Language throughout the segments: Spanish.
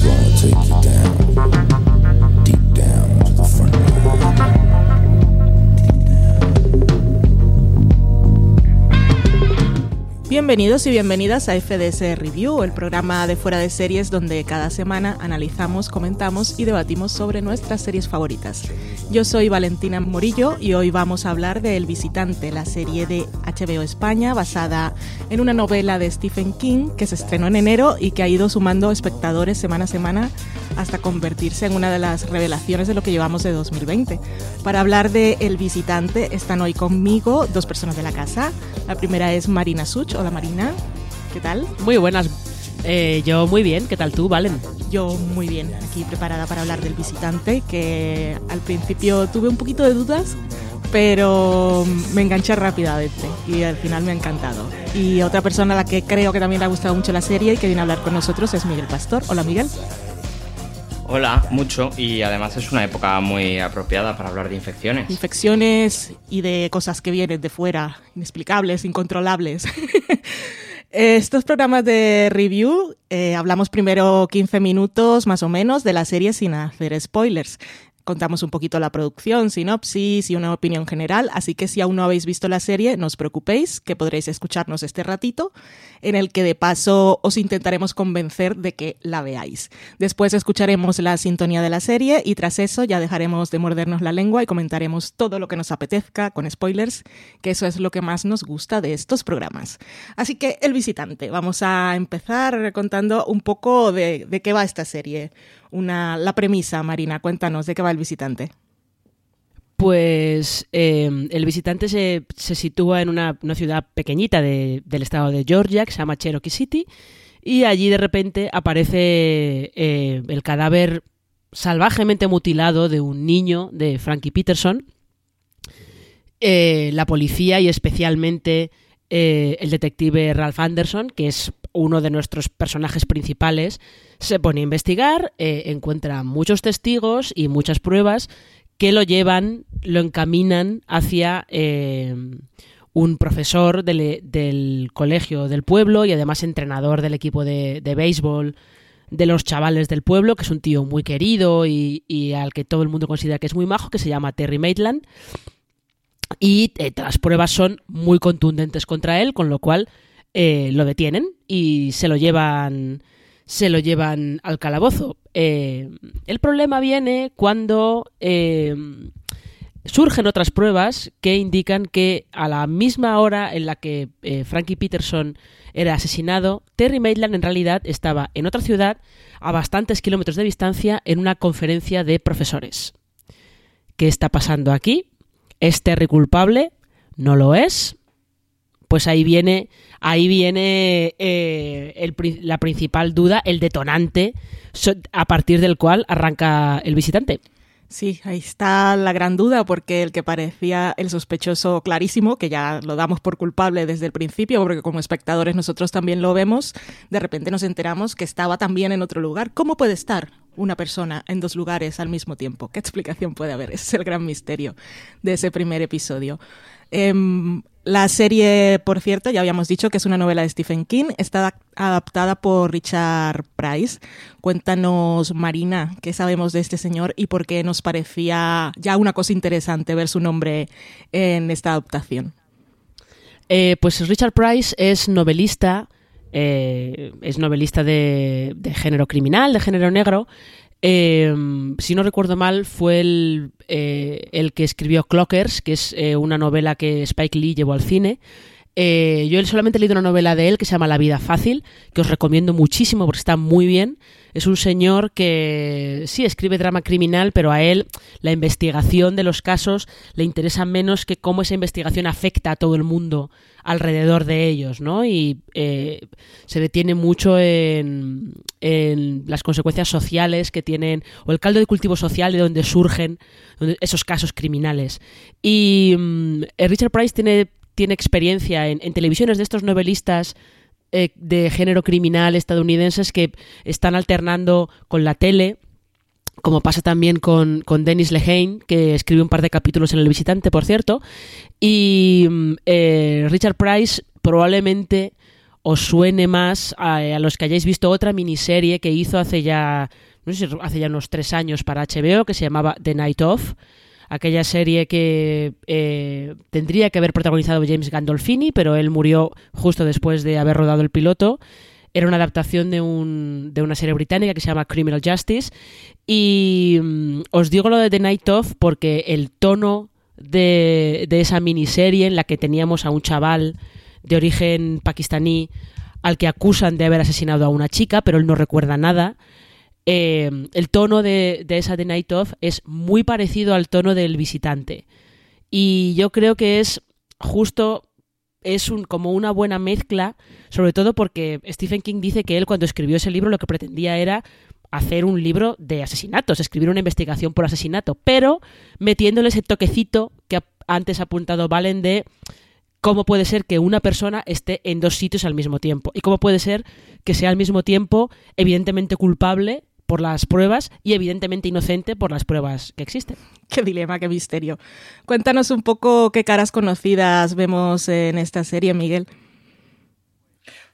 Gonna take you Bienvenidos y bienvenidas a FDS Review, el programa de fuera de series donde cada semana analizamos, comentamos y debatimos sobre nuestras series favoritas. Yo soy Valentina Morillo y hoy vamos a hablar de El Visitante, la serie de HBO España basada en una novela de Stephen King que se estrenó en enero y que ha ido sumando espectadores semana a semana hasta convertirse en una de las revelaciones de lo que llevamos de 2020. Para hablar de El Visitante están hoy conmigo dos personas de la casa. La primera es Marina Such. Hola Marina, ¿qué tal? Muy buenas. Eh, yo muy bien, ¿qué tal tú, Valen? Yo muy bien, aquí preparada para hablar del visitante, que al principio tuve un poquito de dudas, pero me enganché rápidamente y al final me ha encantado. Y otra persona a la que creo que también le ha gustado mucho la serie y que viene a hablar con nosotros es Miguel Pastor. Hola Miguel. Hola, mucho y además es una época muy apropiada para hablar de infecciones. Infecciones y de cosas que vienen de fuera, inexplicables, incontrolables. Estos programas de review eh, hablamos primero 15 minutos más o menos de la serie sin hacer spoilers. Contamos un poquito la producción, sinopsis y una opinión general, así que si aún no habéis visto la serie, no os preocupéis, que podréis escucharnos este ratito, en el que de paso os intentaremos convencer de que la veáis. Después escucharemos la sintonía de la serie y tras eso ya dejaremos de mordernos la lengua y comentaremos todo lo que nos apetezca con spoilers, que eso es lo que más nos gusta de estos programas. Así que El Visitante, vamos a empezar contando un poco de, de qué va esta serie. Una, la premisa, Marina, cuéntanos de qué va El Visitante. Pues eh, el visitante se, se sitúa en una, una ciudad pequeñita de- del estado de Georgia, que se llama Cherokee City, y allí de repente aparece eh, el cadáver salvajemente mutilado de un niño de Frankie Peterson. Eh, la policía y especialmente eh, el detective Ralph Anderson, que es uno de nuestros personajes principales, se pone a investigar, eh, encuentra muchos testigos y muchas pruebas que lo llevan, lo encaminan hacia eh, un profesor del, colegio del pueblo y además entrenador del equipo de, de béisbol de los chavales del pueblo, que es un tío muy querido y, y al que todo el mundo considera que es muy majo, que se llama Terry Maitland. Y eh, las pruebas son muy contundentes contra él, con lo cual eh, lo detienen y se lo llevan se lo llevan al calabozo. Eh, el problema viene cuando surgen otras pruebas que indican que a la misma hora en la que Frankie Peterson era asesinado, Terry Maitland en realidad estaba en otra ciudad a bastantes kilómetros de distancia en una conferencia de profesores. ¿Qué está pasando aquí? ¿Es Terry culpable? ¿No lo es? Pues ahí viene, ahí viene eh, la principal duda, el detonante a partir del cual arranca el visitante. Sí, ahí está la gran duda, porque el que parecía el sospechoso clarísimo, que ya lo damos por culpable desde el principio, porque como espectadores nosotros también lo vemos, de repente nos enteramos que estaba también en otro lugar. ¿Cómo puede estar una persona en dos lugares al mismo tiempo? ¿Qué explicación puede haber? Ese es el gran misterio de ese primer episodio. Em, la serie, por cierto, ya habíamos dicho que es una novela de Stephen King, está adaptada por Richard Price. Cuéntanos, Marina, qué sabemos de este señor y por qué nos parecía ya una cosa interesante ver su nombre en esta adaptación. Eh, pues Richard Price es novelista, eh, es novelista de, de género criminal, de género negro. Eh, si no recuerdo mal, fue el, eh, el que escribió Clockers, que es eh, una novela que Spike Lee llevó al cine. Eh, yo solamente he leído una novela de él que se llama La vida fácil, que os recomiendo muchísimo porque está muy bien. Es un señor que sí escribe drama criminal, pero a él la investigación de los casos le interesa menos que cómo esa investigación afecta a todo el mundo alrededor de ellos, ¿no? Y eh, se detiene mucho en, las consecuencias sociales que tienen, o el caldo de cultivo social de donde surgen esos casos criminales. Y mm, eh, Richard Price tiene, tiene experiencia en, en televisiones de estos novelistas eh, de género criminal estadounidenses que están alternando con la tele, como pasa también con, con Dennis Lehane, que escribe un par de capítulos en El Visitante, por cierto. Y mm, eh, Richard Price probablemente os suene más a, a los que hayáis visto otra miniserie que hizo hace ya, no sé hace ya unos tres años para HBO, que se llamaba The Night Of. Aquella serie que eh, tendría que haber protagonizado James Gandolfini, pero él murió justo después de haber rodado el piloto. Era una adaptación de, un, de una serie británica que se llama Criminal Justice. Y mm, os digo lo de The Night Of porque el tono de, de esa miniserie en la que teníamos a un chaval de origen pakistaní al que acusan de haber asesinado a una chica, pero él no recuerda nada. Eh, el tono de, esa The Night Of es muy parecido al tono del visitante. Y yo creo que es justo, es un, como una buena mezcla, sobre todo porque Stephen King dice que él cuando escribió ese libro lo que pretendía era hacer un libro de asesinatos, escribir una investigación por asesinato, pero metiéndole ese toquecito que antes ha apuntado Valen de cómo puede ser que una persona esté en dos sitios al mismo tiempo y cómo puede ser que sea al mismo tiempo evidentemente culpable por las pruebas y evidentemente inocente por las pruebas que existen. Qué dilema, qué misterio. Cuéntanos un poco qué caras conocidas vemos en esta serie, Miguel.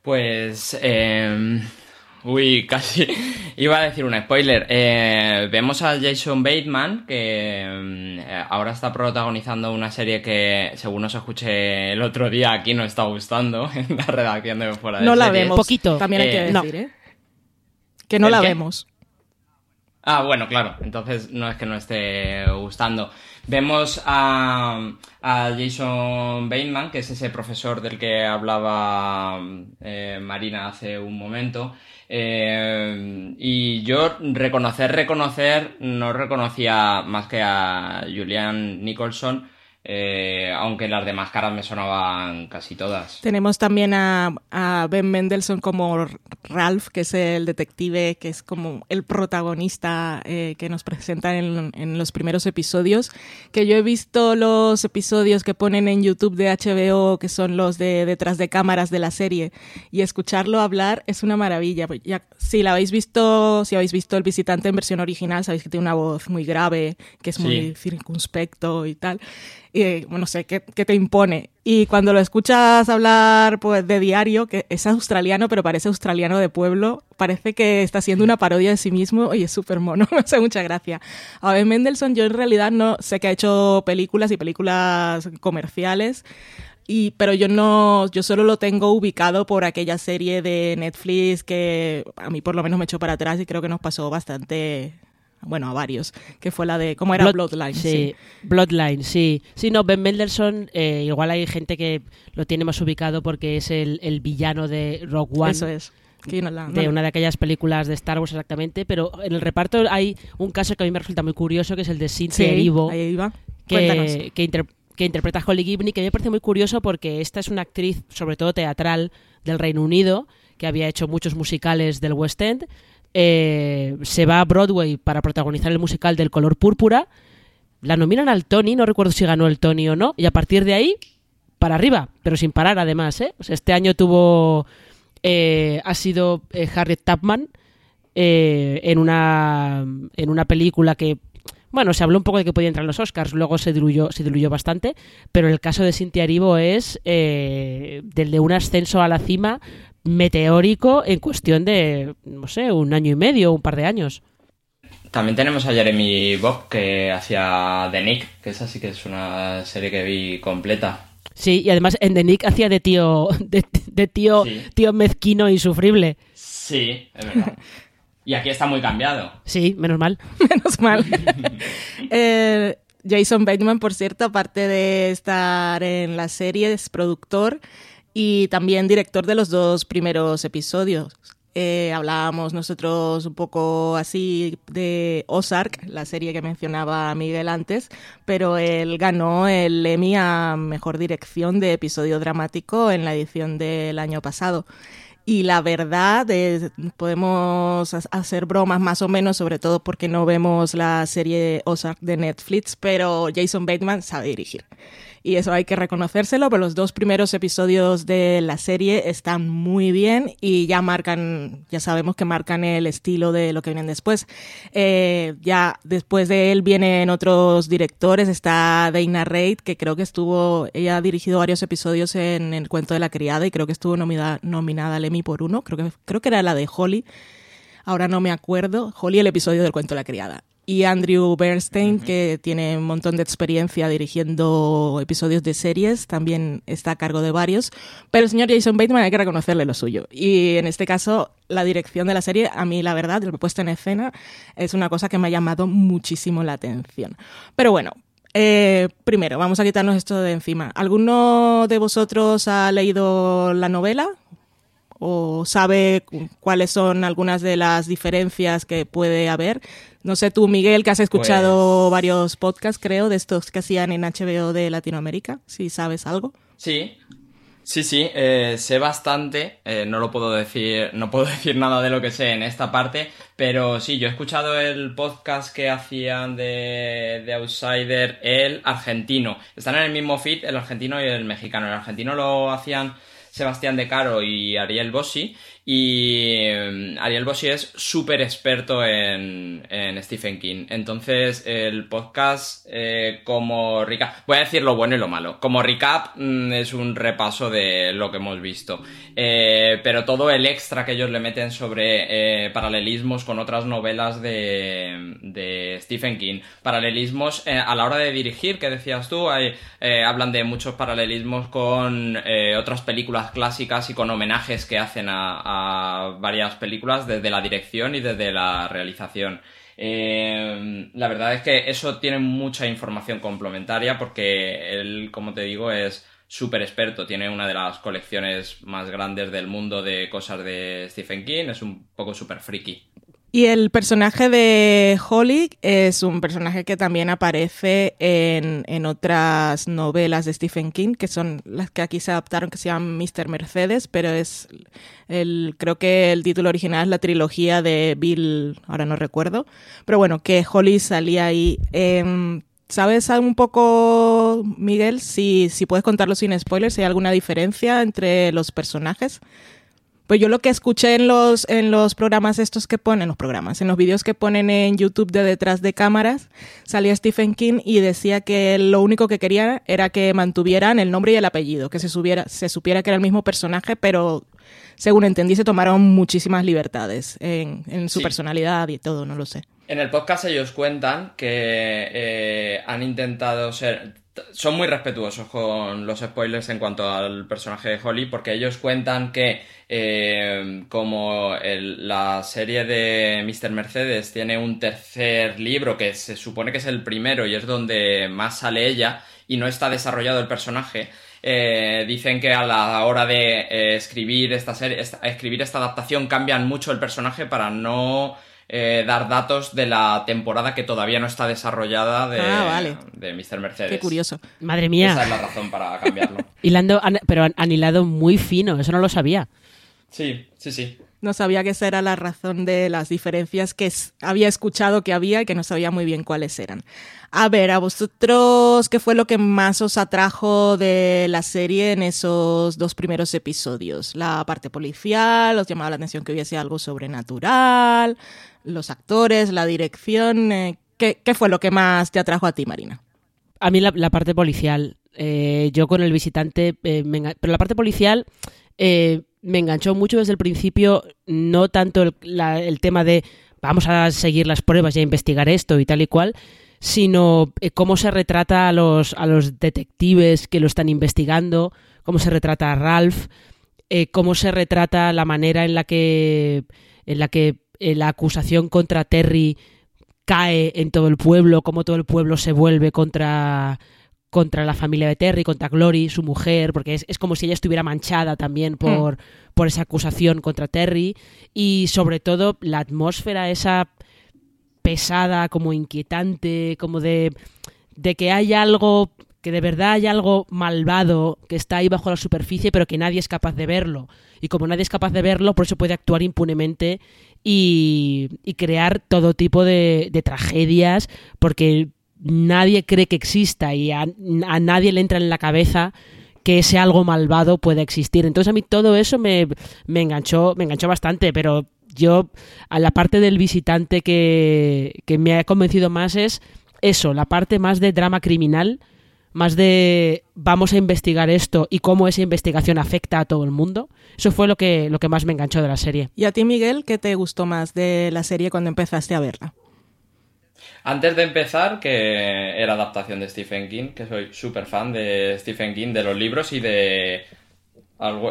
Pues. eh, uy, casi. Iba a decir un spoiler. Eh, vemos a Jason Bateman, que eh, ahora está protagonizando una serie que, según os escuché el otro día, aquí nos está gustando en la redacción de Fuera de No la Series. vemos. Poquito. También hay que Eh, decir, ¿eh? Que no ¿El la qué? vemos. Ah, bueno, claro. Entonces no es que no esté gustando. Vemos a, a Jason Bateman, que es ese profesor del que hablaba eh, Marina hace un momento. Eh, y yo reconocer, reconocer, no reconocía más que a Julian Nicholson, eh, aunque las demás caras me sonaban casi todas. Tenemos también a, a Ben Mendelssohn como Ralph, que es el detective, que es como el protagonista eh, que nos presentan en, en los primeros episodios. Que yo he visto los episodios que ponen en YouTube de HBO, que son los de detrás de cámaras de la serie, y escucharlo hablar es una maravilla. Ya, si la habéis visto, si habéis visto El visitante en versión original, sabéis que tiene una voz muy grave, que es muy circunspecto y tal. Y, bueno, no sé, ¿qué, qué te impone? Y cuando lo escuchas hablar pues, de diario, que es australiano, pero parece australiano de pueblo, parece que está haciendo una parodia de sí mismo y es súper mono, me hace mucha gracia. A ver, Mendelssohn, yo en realidad no sé que ha hecho películas y películas comerciales. Y, pero yo no, yo solo lo tengo ubicado por aquella serie de Netflix que a mí por lo menos me echó para atrás y creo que nos pasó bastante, bueno, a varios, que fue la de, ¿cómo era? Blood- Bloodline. Sí, Bloodline, sí. Sí, no, Ben Mendelssohn, eh, igual hay gente que lo tiene más ubicado porque es el, el villano de Rogue One. Eso es. Que yo no la- no de una de aquellas películas de Star Wars exactamente, pero en el reparto hay un caso que a mí me resulta muy curioso, que es el de Cynthia Sí, Erivo, ahí iba. Cuéntanos. que, que, inter- que interpreta a Holly Gibney, que a mí me parece muy curioso porque esta es una actriz, sobre todo teatral, del Reino Unido, que había hecho muchos musicales del West End, eh, se va a Broadway para protagonizar el musical del color púrpura, la nominan al Tony, no recuerdo si ganó el Tony o no, y a partir de ahí, para arriba, pero sin parar además. ¿eh? Este año tuvo, eh, ha sido eh, Harriet Tubman eh, en, una, en una película que, bueno, se habló un poco de que podía entrar en los Oscars, luego se diluyó, se diluyó bastante, pero el caso de Cynthia Erivo es eh, del de un ascenso a la cima meteórico en cuestión de, no sé, un año y medio, un par de años. También tenemos a Jeremy Bob que hacía The Nick, que esa sí que es una serie que vi completa. Sí, y además en The Nick hacía de tío, de, de tío, Sí. tío mezquino e insufrible. Sí, es verdad. Y aquí está muy cambiado. Sí, menos mal. Menos mal. Eh, Jason Bateman, por cierto, aparte de estar en la serie, es productor y también director de los dos primeros episodios. Eh, hablábamos nosotros un poco así de Ozark, la serie que mencionaba Miguel antes, pero él ganó el Emmy a Mejor Dirección de Episodio Dramático en la edición del año pasado. Y la verdad es, podemos ha- hacer bromas más o menos, sobre todo porque no vemos la serie Ozark de Netflix, pero Jason Bateman sabe dirigir. Y eso hay que reconocérselo, pero los dos primeros episodios de la serie están muy bien y ya marcan, ya sabemos que marcan el estilo de lo que vienen después. Eh, ya después de él vienen otros directores, está Dana Reid, que creo que estuvo, ella ha dirigido varios episodios en El cuento de la criada y creo que estuvo nominada, nominada al Emmy por uno, creo que, creo que era la de Holly, ahora no me acuerdo, Holly el episodio del cuento de la criada. Y Andrew Bernstein, que tiene un montón de experiencia dirigiendo episodios de series, también está a cargo de varios. Pero el señor Jason Bateman hay que reconocerle lo suyo. Y en este caso, la dirección de la serie, a mí la verdad, la puesta en escena, es una cosa que me ha llamado muchísimo la atención. Pero bueno, eh, primero, vamos a quitarnos esto de encima. ¿Alguno de vosotros ha leído la novela? o sabe cu- cuáles son algunas de las diferencias que puede haber. No sé tú, Miguel, que has escuchado Pues- varios podcasts, creo, de estos que hacían en HBO de Latinoamérica, si sabes algo. Sí, sí, sí, eh, sé bastante, eh, no lo puedo decir, no puedo decir nada de lo que sé en esta parte, pero sí, yo he escuchado el podcast que hacían de, de Outsider, el argentino. Están en el mismo feed, el argentino y el mexicano. El argentino lo hacían Sebastián De Caro y Ariel Bossi. Y eh, Ariel Bossi es súper experto en, en Stephen King. Entonces, el podcast, eh, como recap, voy a decir lo bueno y lo malo. Como recap, mm, es un repaso de lo que hemos visto. Eh, pero todo el extra que ellos le meten sobre eh, paralelismos con otras novelas de, de Stephen King. Paralelismos a la hora de dirigir, que decías tú, hablan de muchos paralelismos con otras películas clásicas y con homenajes que hacen a varias películas desde la dirección y desde la realización. Eh, la verdad es que eso tiene mucha información complementaria porque él, como te digo, es súper experto. Tiene una de las colecciones más grandes del mundo de cosas de Stephen King. Es un poco súper friki. Y el personaje de Holly es un personaje que también aparece en, en otras novelas de Stephen King, que son las que aquí se adaptaron, que se llaman Mr. Mercedes, pero es el, creo que el título original es la trilogía de Bill, ahora no recuerdo, pero bueno, que Holly salía ahí. Em, ¿Sabes un poco, Miguel, si, si puedes contarlo sin spoilers, si hay alguna diferencia entre los personajes? Pues yo lo que escuché en los, en los programas estos que ponen, los programas, en los vídeos que ponen en YouTube de detrás de cámaras, salía Stephen King y decía que lo único que quería era que mantuvieran el nombre y el apellido, que se, subiera, se supiera que era el mismo personaje, pero según entendí se tomaron muchísimas libertades en, en su Sí. personalidad y todo, no lo sé. En el podcast ellos cuentan que eh, han intentado ser. Son muy respetuosos con los spoilers en cuanto al personaje de Holly, porque ellos cuentan que eh, como la serie de Mr. Mercedes tiene un tercer libro que se supone que es el primero y es donde más sale ella y no está desarrollado el personaje, eh, dicen que a la hora de eh, escribir esta serie, escribir esta adaptación cambian mucho el personaje para no eh, dar datos de la temporada que todavía no está desarrollada de, ah, de Mr. Mercedes. Qué curioso. Madre mía. Esa es la razón para cambiarlo. Hilando, pero han hilado muy fino, eso no lo sabía. Sí, sí, sí. No sabía que esa era la razón de las diferencias que había escuchado que había y que no sabía muy bien cuáles eran. A ver, a vosotros, ¿qué fue lo que más os atrajo de la serie en esos dos primeros episodios? ¿La parte policial? ¿Os llamaba la atención que hubiese algo sobrenatural? ¿Los actores? ¿La dirección? Eh, ¿Qué, fue lo que más te atrajo a ti, Marina? A mí la, parte policial. Eh, yo con el visitante, eh, pero la parte policial me enganchó mucho desde el principio, no tanto el, tema de vamos a seguir las pruebas y a investigar esto y tal y cual, sino cómo se retrata a los, a los detectives que lo están investigando, cómo se retrata a Ralph, cómo se retrata la manera en la que, en la, que eh, la acusación contra Terry cae en todo el pueblo, cómo todo el pueblo se vuelve contra, contra la familia de Terry, contra Glory, su mujer, porque es, como si ella estuviera manchada también hmm. por, por esa acusación contra Terry y sobre todo la atmósfera esa pesada, como inquietante, como de, de que hay algo, que de verdad hay algo malvado que está ahí bajo la superficie pero que nadie es capaz de verlo. Y como nadie es capaz de verlo, por eso puede actuar impunemente y, y crear todo tipo de, de tragedias porque nadie cree que exista y a, nadie le entra en la cabeza que ese algo malvado pueda existir. Entonces a mí todo eso me, me, enganchó, me enganchó bastante, pero yo a la parte del visitante que, que me ha convencido más es eso, la parte más de drama criminal, más de vamos a investigar esto y cómo esa investigación afecta a todo el mundo. Eso fue lo que, lo que más me enganchó de la serie. ¿Y a ti, Miguel, qué te gustó más de la serie cuando empezaste a verla? Antes de empezar, que era adaptación de Stephen King, que soy súper fan de Stephen King, de los libros y de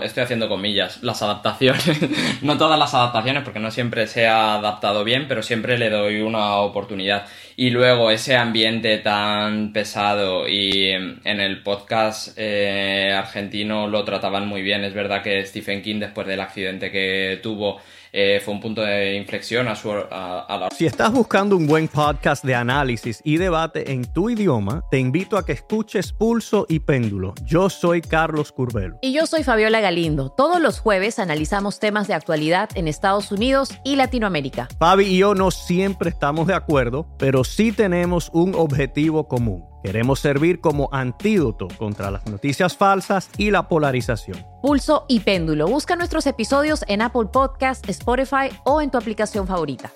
estoy haciendo comillas, las adaptaciones, no todas las adaptaciones porque no siempre se ha adaptado bien, pero siempre le doy una oportunidad. Y luego ese ambiente tan pesado y en el podcast eh, argentino lo trataban muy bien. Es verdad que Stephen King después del accidente que tuvo eh, fue un punto de inflexión a, su, a, la... Si estás buscando un buen podcast de análisis y debate en tu idioma, te invito a que escuches Pulso y Péndulo. Yo soy Carlos Curbelo. Y yo soy Fabiola Galindo. Todos los jueves analizamos temas de actualidad en Estados Unidos y Latinoamérica. Fabi y yo no siempre estamos de acuerdo, pero sí tenemos un objetivo común Queremos servir como antídoto contra las noticias falsas y la polarización. Pulso y péndulo. Busca nuestros episodios en Apple Podcast, Spotify o en tu aplicación favorita.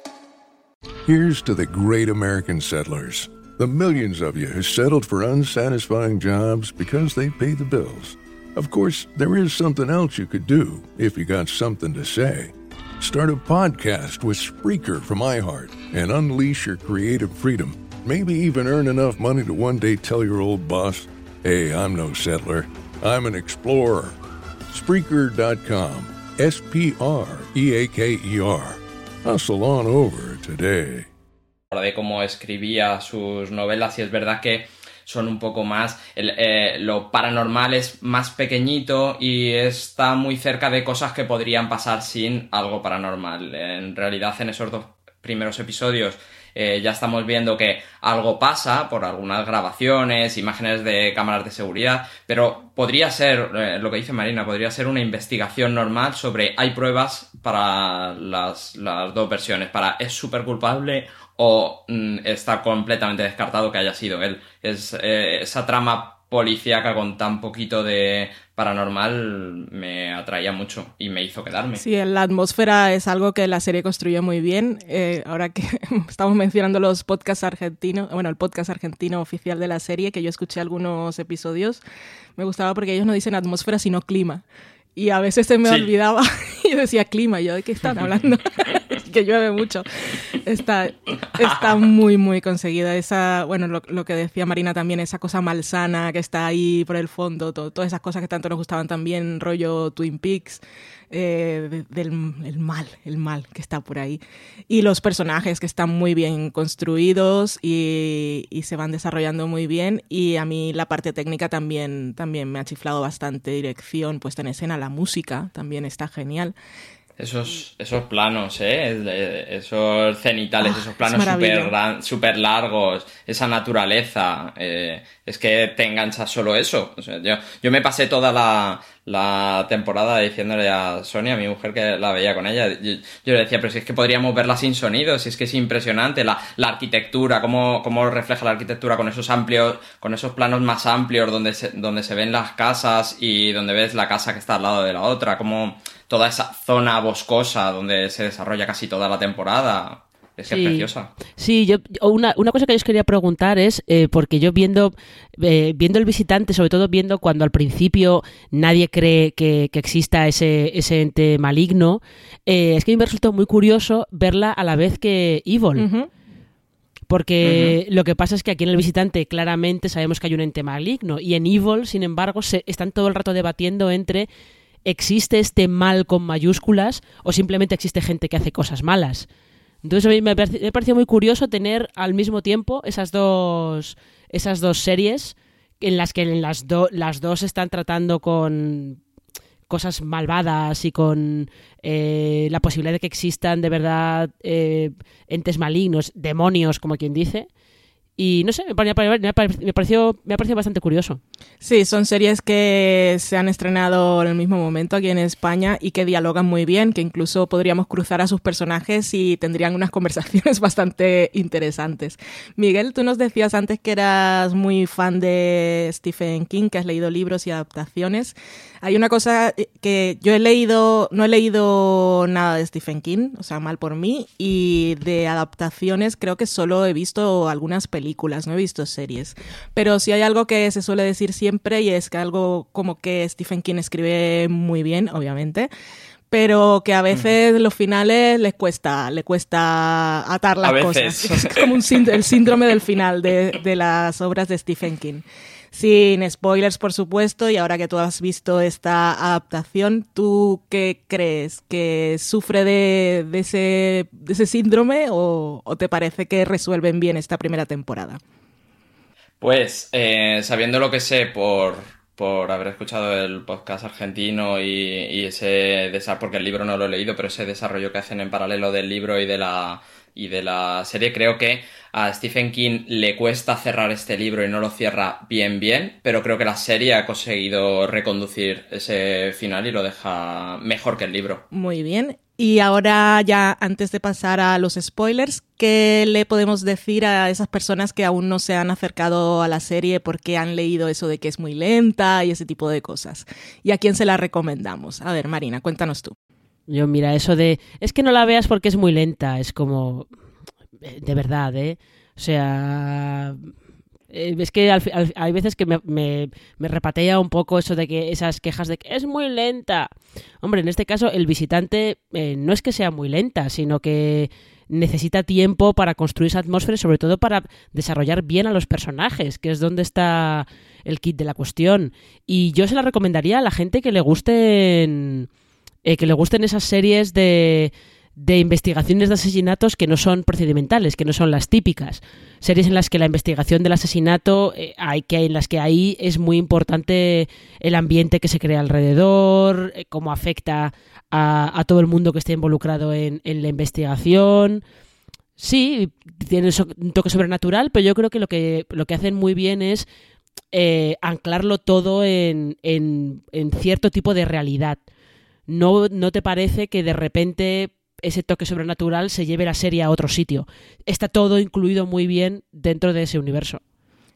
Here's to the great American settlers. The millions of you who settled for unsatisfying jobs because they pay the bills. Of course, there is something else you could do if you got something to say. Start a podcast with Spreaker from iHeart and unleash your creative freedom. Maybe even earn enough money to one day tell your old boss, hey, I'm no settler, I'm an explorer. Spreaker.com. S P R E A K E R. Hustle on over today. De cómo escribía sus novelas, y es verdad que son un poco más. eh, lo paranormal es más pequeñito y está muy cerca de cosas que podrían pasar sin algo paranormal. En realidad, en esos dos primeros episodios eh, ya estamos viendo que algo pasa por algunas grabaciones, imágenes de cámaras de seguridad, pero podría ser, eh, lo que dice Marina, podría ser una investigación normal sobre hay pruebas para las, dos versiones, para es súper culpable o mm, está completamente descartado que haya sido él. Es eh, esa trama policíaca con tan poquito de paranormal me atraía mucho y me hizo quedarme. Sí, la atmósfera es algo que la serie construye muy bien. Eh, ahora que estamos mencionando los podcasts argentinos, bueno, el podcast argentino oficial de la serie, que yo escuché algunos episodios, me gustaba porque ellos no dicen atmósfera, sino clima. Y a veces se me olvidaba y decía clima, yo de qué están hablando. que llueve mucho. Está, está muy, muy conseguida. Esa, bueno, lo, lo, que decía Marina también, esa cosa malsana que está ahí por el fondo, todo, todas esas cosas que tanto nos gustaban también, rollo Twin Peaks. Eh, del el mal, el mal que está por ahí. Y los personajes que están muy bien construidos y, y, se van desarrollando muy bien. Y a mí la parte técnica también, también me ha chiflado bastante. Dirección, puesta en escena, la música también está genial. Esos, esos planos, ¿eh? esos cenitales, Ah, esos planos súper super largos, esa naturaleza, eh, es que te engancha solo eso. O sea, yo, yo me pasé toda la, la temporada diciéndole a Sonia, a mi mujer, que la veía con ella. Yo, yo le decía, pero si es que podríamos verla sin sonido, si es que es impresionante la, la arquitectura, cómo, cómo refleja la arquitectura con esos amplios, con esos planos más amplios donde se, donde se ven las casas y donde ves la casa que está al lado de la otra, como toda esa zona boscosa donde se desarrolla casi toda la temporada. Es que Sí. es preciosa. Sí, yo, una, una cosa que yo os quería preguntar es, eh, porque yo viendo, eh, viendo el visitante, sobre todo viendo cuando al principio nadie cree que, que exista ese, ese ente maligno, eh, es que a mí me resultó muy curioso verla a la vez que Evil. Porque lo que pasa es que aquí en el visitante claramente sabemos que hay un ente maligno y en Evil, sin embargo, se están todo el rato debatiendo entre existe este mal con mayúsculas o simplemente existe gente que hace cosas malas. Entonces a mí me me pareció muy curioso tener al mismo tiempo esas dos esas dos series en las que en las, las dos están tratando con cosas malvadas y con eh, la posibilidad de que existan de verdad eh, entes malignos, demonios, como quien dice. Y no sé, me, pare- me pare- me pareció, me ha parecido bastante curioso. Sí, son series que se han estrenado en el mismo momento aquí en España y que dialogan muy bien, que incluso podríamos cruzar a sus personajes y tendrían unas conversaciones bastante interesantes. Miguel, tú nos decías antes que eras muy fan de Stephen King, que has leído libros y adaptaciones. Hay una cosa eh, que yo he leído, no he leído nada de Stephen King, o sea, mal por mí, y de adaptaciones creo que solo he visto algunas películas, no he visto series. Pero sí hay algo que se suele decir siempre y es que algo como que Stephen King escribe muy bien, obviamente, pero que a veces los finales les cuesta, le cuesta atar las A veces. cosas. Es como un sínd- el síndrome del final de, de las obras de Stephen King. Sin spoilers, por supuesto, y ahora que tú has visto esta adaptación, ¿tú qué crees? ¿Que sufre de, de ese, de síndrome o, te parece que resuelven bien esta primera temporada? Pues eh, sabiendo lo que sé por, por haber escuchado el podcast argentino y, y ese desarrollo, porque el libro no lo he leído, pero ese desarrollo que hacen en paralelo del libro y de la y de la serie, creo que a Stephen King le cuesta cerrar este libro y no lo cierra bien bien, pero creo que la serie ha conseguido reconducir ese final y lo deja mejor que el libro. Muy bien. Y ahora ya antes de pasar a los spoilers, ¿qué le podemos decir a esas personas que aún no se han acercado a la serie porque han leído eso de que es muy lenta y ese tipo de cosas? ¿Y a quién se la recomendamos? A ver, Marina, cuéntanos tú. Yo, mira, eso de. Es que no la veas porque es muy lenta. Es como. eh, De verdad, ¿eh? O sea. eh, Es que al al- hay veces que me, me, me repatea un poco eso de que esas quejas de que es muy lenta. Hombre, en este caso, el visitante eh, no es que sea muy lenta, sino que necesita tiempo para construir esa atmósfera y sobre todo para desarrollar bien a los personajes, que es donde está el kit de la cuestión. Y yo se la recomendaría a la gente que le gusten eh, que le gusten esas series de, de investigaciones de asesinatos que no son procedimentales, que no son las típicas. Series en las que la investigación del asesinato, eh, hay que en las que ahí es muy importante el ambiente que se crea alrededor, eh, cómo afecta a, a todo el mundo que esté involucrado en, en la investigación. Sí, tiene un toque sobrenatural, pero yo creo que lo que, lo que hacen muy bien es anclarlo todo en, en, en cierto tipo de realidad. No, no te parece que de repente ese toque sobrenatural se lleve la serie a otro sitio. Está todo incluido muy bien dentro de ese universo.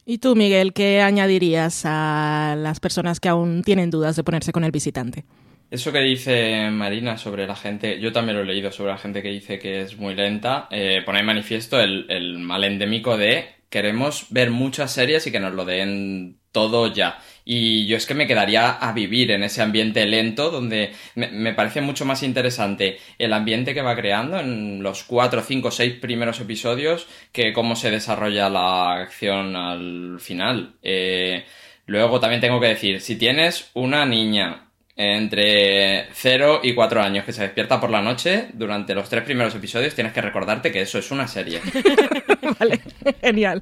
¿Y tú, Miguel, qué añadirías a las personas que aún tienen dudas de ponerse con el visitante? Eso que dice Marina sobre la gente, yo también lo he leído sobre la gente que dice que es muy lenta, eh, pone en manifiesto el, el mal endémico de queremos ver muchas series y que nos lo den todo ya. Y yo es que me quedaría a vivir en ese ambiente lento donde me, parece mucho más interesante el ambiente que va creando en los cuatro, cinco, seis primeros episodios que cómo se desarrolla la acción al final. Eh, luego también tengo que decir, si tienes una niña entre 0 y 4 años que se despierta por la noche, durante los tres primeros episodios tienes que recordarte que eso es una serie. vale, genial.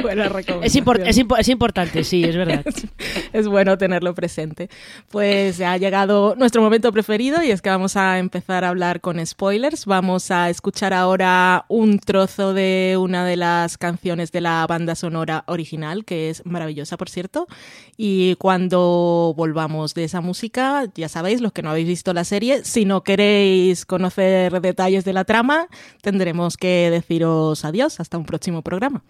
Buena es, es, es, importante, sí, es verdad. es, bueno tenerlo presente. Pues ha llegado nuestro momento preferido y es que vamos a empezar a hablar con spoilers. Vamos a escuchar ahora un trozo de una de las canciones de la banda sonora original, que es maravillosa, por cierto. Y cuando volvamos de esa música, ya sabéis, los que no habéis visto la serie, si no queréis conocer detalles de la trama, tendremos que deciros adiós hasta un próximo programa.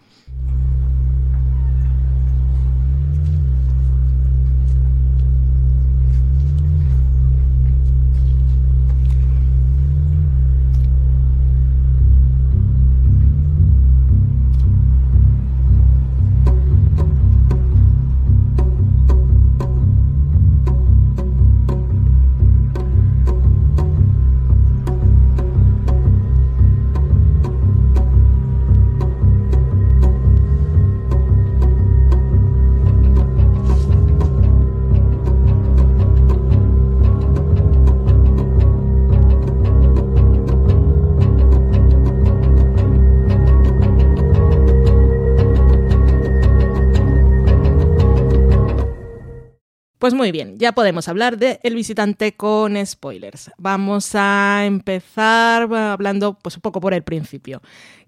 Pues muy bien, ya podemos hablar de El visitante con spoilers. Vamos a empezar hablando pues un poco por el principio.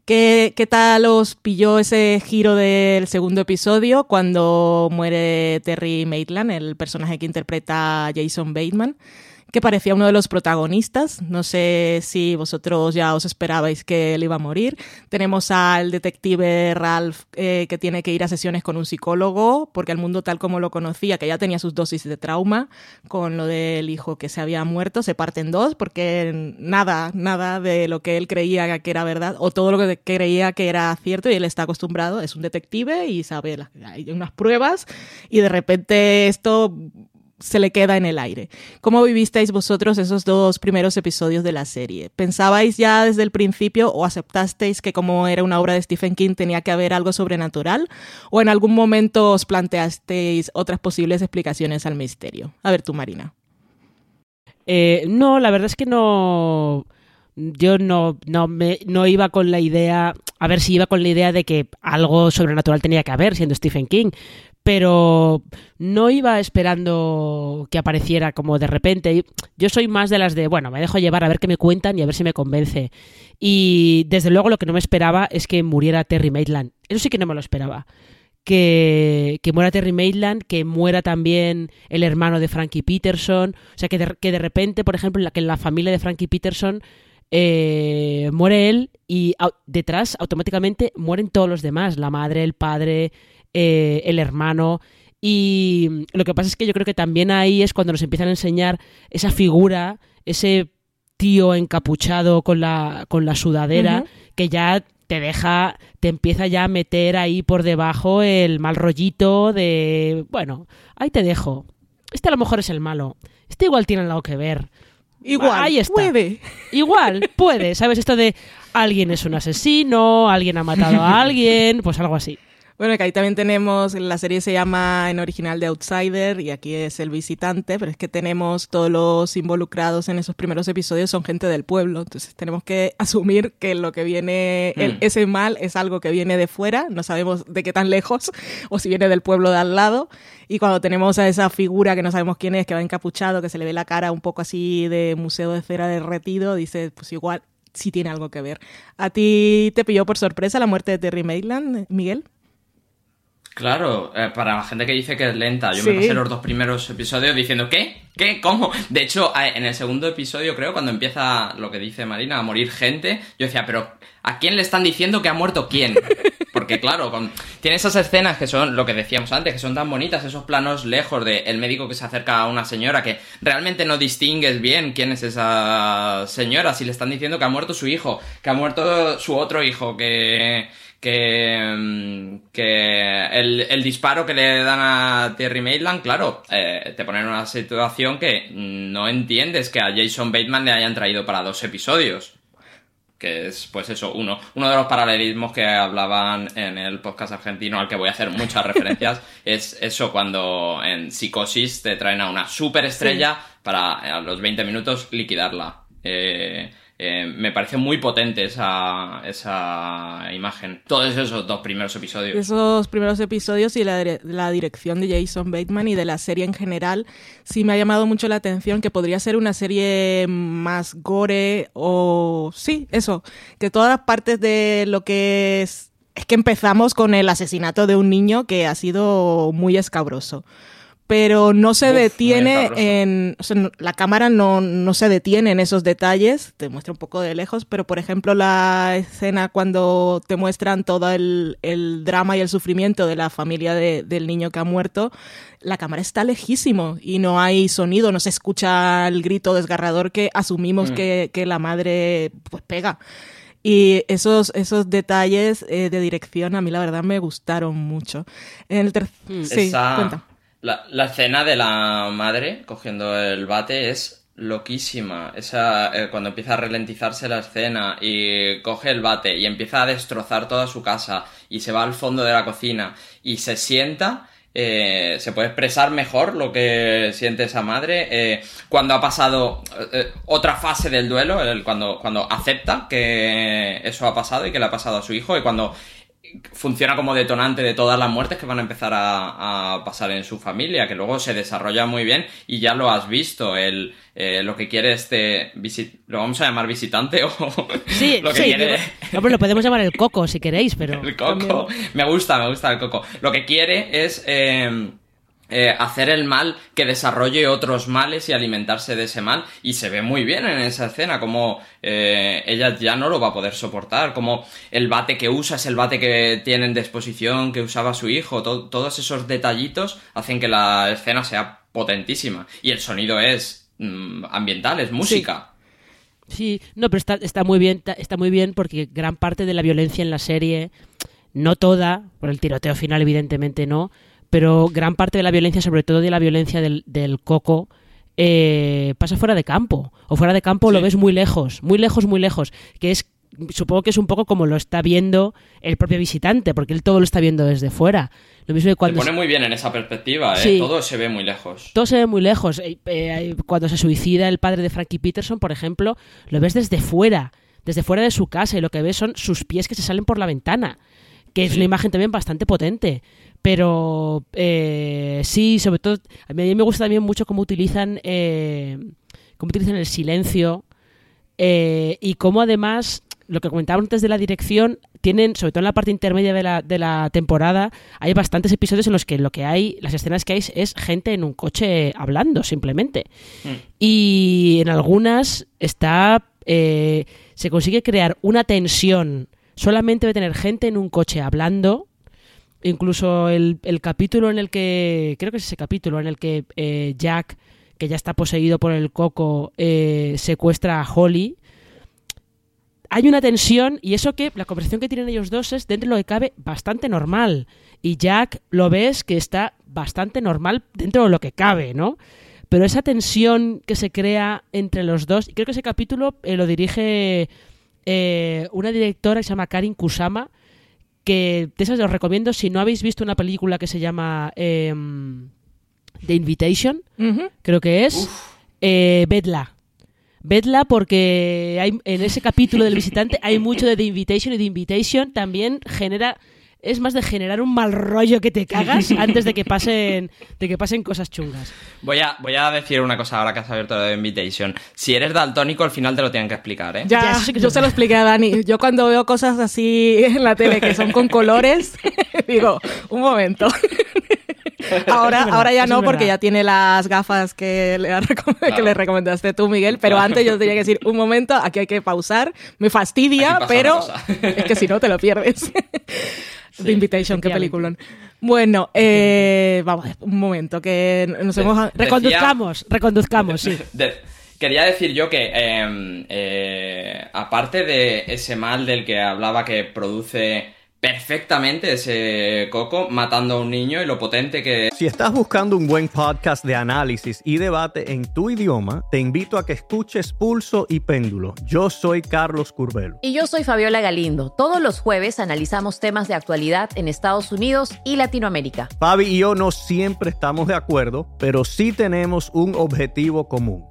¿Qué, ¿Qué, tal os pilló ese giro del segundo episodio cuando muere Terry Maitland, el personaje que interpreta Jason Bateman? Que parecía uno de los protagonistas. No sé si vosotros ya os esperabais que él iba a morir. Tenemos al detective Ralph eh, que tiene que ir a sesiones con un psicólogo porque el mundo tal como lo conocía, que ya tenía sus dosis de trauma con lo del hijo que se había muerto, se parte en dos porque nada, nada de lo que él creía que era verdad o todo lo que creía que era cierto y él está acostumbrado, es un detective y sabe, hay unas pruebas y de repente esto se le queda en el aire. ¿Cómo vivisteis vosotros esos dos primeros episodios de la serie? ¿Pensabais ya desde el principio o aceptasteis que como era una obra de Stephen King tenía que haber algo sobrenatural? ¿O en algún momento os planteasteis otras posibles explicaciones al misterio? A ver tú, Marina. Eh, no, la verdad es que no... Yo no, no, me, no iba con la idea, a ver si iba con la idea de que algo sobrenatural tenía que haber siendo Stephen King, pero no iba esperando que apareciera como de repente. Yo soy más de las de, bueno, me dejo llevar a ver qué me cuentan y a ver si me convence. Y desde luego lo que no me esperaba es que muriera Terry Maitland. Eso sí que no me lo esperaba. Que, que muera Terry Maitland, que muera también el hermano de Frankie Peterson. O sea, que de, que de repente, por ejemplo, que en la familia de Frankie Peterson eh, muere él y detrás automáticamente mueren todos los demás. La madre, el padre, eh, el hermano. Y lo que pasa es que yo creo que también ahí es cuando nos empiezan a enseñar esa figura, ese tío encapuchado con la, con la sudadera, que ya te deja, te empieza ya a meter ahí por debajo el mal rollito de, bueno, ahí te dejo. Este a lo mejor es el malo. Este igual tiene algo que ver. Igual, ahí está. puede. Igual, puede. ¿Sabes? Esto de alguien es un asesino, alguien ha matado a alguien, pues algo así. Bueno, que ahí también tenemos, la serie se llama en original The Outsider y aquí es el visitante, pero es que tenemos todos los involucrados en esos primeros episodios son gente del pueblo, entonces tenemos que asumir que lo que viene, mm. ese mal es algo que viene de fuera, no sabemos de qué tan lejos o si viene del pueblo de al lado y cuando tenemos a esa figura que no sabemos quién es, que va encapuchado, que se le ve la cara un poco así de museo de cera derretido, dice, pues igual sí tiene algo que ver. ¿A ti te pilló por sorpresa la muerte de Terry Maitland, Miguel? Claro, eh, para la gente que dice que es lenta, yo me pasé los dos primeros episodios diciendo ¿qué? ¿Qué? ¿Cómo? De hecho, en el segundo episodio, creo, cuando empieza lo que dice Marina, a morir gente, yo decía, pero ¿a quién le están diciendo que ha muerto quién? Porque claro, tiene esas escenas que son lo que decíamos antes, que son tan bonitas, esos planos lejos de el médico que se acerca a una señora que realmente no distingues bien quién es esa señora, si le están diciendo que ha muerto su hijo, que ha muerto su otro hijo, que que, mm, que el, el disparo que le dan a Terry Maitland, claro, eh, te ponen en una situación que no entiendes que a Jason Bateman le hayan traído para dos episodios. Que es, pues eso, uno, uno de los paralelismos que hablaban en el podcast argentino al que voy a hacer muchas referencias, es eso cuando en Psicosis te traen a una superestrella para a los 20 minutos liquidarla. Eh, eh, me parece muy potente esa, esa imagen. Todos esos dos primeros episodios. Esos primeros episodios y la, la dirección de Jason Bateman y de la serie en general sí me ha llamado mucho la atención que podría ser una serie más gore o sí, eso, que todas las partes de lo que es es que empezamos con el asesinato de un niño que ha sido muy escabroso. Pero no se Uf, detiene en. o sea, la cámara no, no se detiene en esos detalles, te muestra un poco de lejos, pero por ejemplo, la escena cuando te muestran todo el, el drama y el sufrimiento de la familia de- del niño que ha muerto, la cámara está lejísimo y no hay sonido, no se escucha el grito desgarrador que asumimos Mm. que, que la madre pues pega. Y esos, esos detalles eh, de dirección a mí la verdad me gustaron mucho. En el ter- Sí, Esa- cuenta. La, la escena de la madre cogiendo el bate es loquísima. Esa, eh, cuando empieza a ralentizarse la escena y coge el bate y empieza a destrozar toda su casa y se va al fondo de la cocina y se sienta. eh, se puede expresar mejor lo que siente esa madre eh, cuando ha pasado eh, eh, otra fase del duelo, el- cuando, cuando acepta que eso ha pasado y que le ha pasado a su hijo y cuando funciona como detonante de todas las muertes que van a empezar a, a pasar en su familia, que luego se desarrolla muy bien y ya lo has visto, el, eh, lo que quiere este, visi- lo vamos a llamar visitante o Sí, lo que sí, quiere... digo- no, pero lo podemos llamar el coco si queréis, pero... El coco. Me gusta, me gusta el coco. Lo que quiere es eh, eh, hacer el mal que desarrolle otros males y alimentarse de ese mal. Y se ve muy bien en esa escena, como eh, ella ya no lo va a poder soportar, como el bate que usa es el bate que tiene en disposición, que usaba su hijo. To- todos esos detallitos hacen que la escena sea potentísima. Y el sonido es mm, ambiental, es música. Sí, no, pero está, está muy bien, está muy bien porque gran parte de la violencia en la serie, no toda, por el tiroteo final evidentemente no, pero gran parte de la violencia, sobre todo de la violencia del, del coco, eh, pasa fuera de campo. O fuera de campo lo ves muy lejos, muy lejos, muy lejos. Que es, supongo que es un poco como lo está viendo el propio visitante, porque él todo lo está viendo desde fuera. Lo mismo que Se cuando pone muy bien en esa perspectiva, ¿eh? Sí. Todo se ve muy lejos. todo se ve muy lejos. Eh, eh, cuando se suicida el padre de Frankie Peterson, por ejemplo, lo ves desde fuera, desde fuera de su casa, y lo que ves son sus pies que se salen por la ventana, que es una imagen también bastante potente. Pero eh, sí, sobre todo, a mí me gusta también mucho cómo utilizan, eh, cómo utilizan el silencio eh, y cómo además, lo que comentaba antes de la dirección, tienen, sobre todo en la parte intermedia de la, de la temporada, hay bastantes episodios en los que lo que hay, las escenas que hay es gente en un coche hablando, simplemente. Y en algunas está. se consigue crear una tensión solamente de tener gente en un coche hablando. Incluso el, el capítulo en el que. Creo que es ese capítulo en el que eh, Jack, que ya está poseído por el coco, eh, secuestra a Holly. Hay una tensión y eso que la conversación que tienen ellos dos es dentro de lo que cabe bastante normal. Y Jack lo ves que está bastante normal dentro de lo que cabe, ¿no? Pero esa tensión que se crea entre los dos, y creo que ese capítulo eh, lo dirige eh, una directora que se llama Karin Kusama, que de esas os recomiendo si no habéis visto una película que se llama em, The Invitation, creo que es, eh, vedla. Vedla porque hay, en ese capítulo del visitante hay mucho de The Invitation y The Invitation también genera es más de generar un mal rollo que te cagas antes de que pasen de que pasen cosas chungas. Voy a, voy a decir una cosa ahora que has abierto la Invitation. Si eres daltónico, al final te lo tienen que explicar, ¿eh? Ya, yo se lo expliqué a Dani. Yo cuando veo cosas así en la tele que son con colores, digo, un momento. Ahora, ahora ya no, porque ya tiene las gafas que le, que le recomendaste tú, Miguel. Pero Claro. antes yo tenía que decir, un momento, aquí hay que pausar. Me fastidia, pasa pero es que si no te lo pierdes. The Invitation, qué peliculón. Bueno, eh, vamos, un momento, que nos De- hemos... Decía- Reconduzcamos, reconduzcamos, sí. De- quería decir yo que, eh, eh, aparte de ese mal del que hablaba que produce perfectamente ese Coco matando a un niño y lo potente que Si estás buscando un buen podcast de análisis y debate en tu idioma, te invito a que escuches Pulso y Péndulo. Yo soy Carlos Curbelo. Y yo soy Fabiola Galindo. Todos los jueves analizamos temas de actualidad en Estados Unidos y Latinoamérica. Fabi y yo no siempre estamos de acuerdo, pero sí tenemos un objetivo común.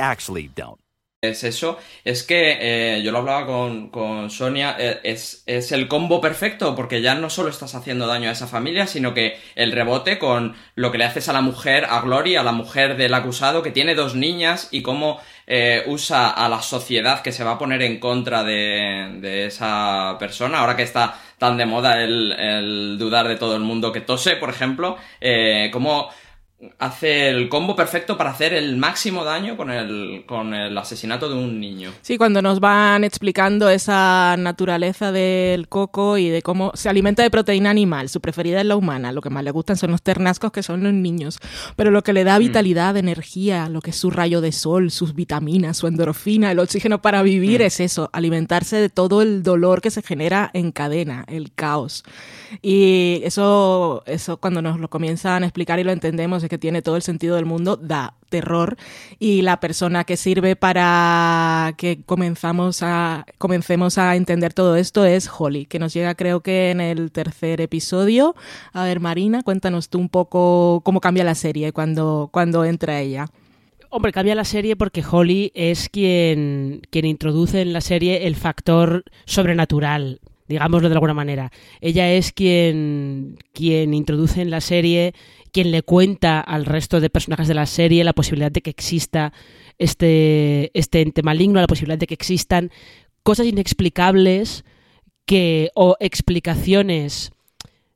Actually don't. es eso, es que eh, yo lo hablaba con, con Sonia, eh, es, es el combo perfecto porque ya no solo estás haciendo daño a esa familia, sino que el rebote con lo que le haces a la mujer, a Gloria, a la mujer del acusado que tiene dos niñas y cómo eh, usa a la sociedad que se va a poner en contra de, de esa persona, ahora que está tan de moda el, el dudar de todo el mundo que tose, por ejemplo, cómo hace el combo perfecto para hacer el máximo daño con el, con el asesinato de un niño. Sí, cuando nos van explicando esa naturaleza del coco y de cómo se alimenta de proteína animal, su preferida es la humana, lo que más le gustan son los ternascos que son los niños, pero lo que le da vitalidad, energía, lo que es su rayo de sol, sus vitaminas, su endorfina, el oxígeno para vivir Mm. es eso, alimentarse de todo el dolor que se genera en cadena, el caos. Y eso, eso cuando nos lo comienzan a explicar y lo entendemos, que tiene todo el sentido del mundo, da terror. Y la persona que sirve para que comenzamos a, comencemos a entender todo esto es Holly, que nos llega creo que en el tercer episodio. A ver, Marina, cuéntanos tú un poco cómo cambia la serie cuando, cuando entra ella. Hombre, cambia la serie porque Holly es quien, quien introduce en la serie el factor sobrenatural, digámoslo de alguna manera. Ella es quien, quien introduce en la serie, quien le cuenta al resto de personajes de la serie la posibilidad de que exista este, este ente maligno, la posibilidad de que existan cosas inexplicables que, o explicaciones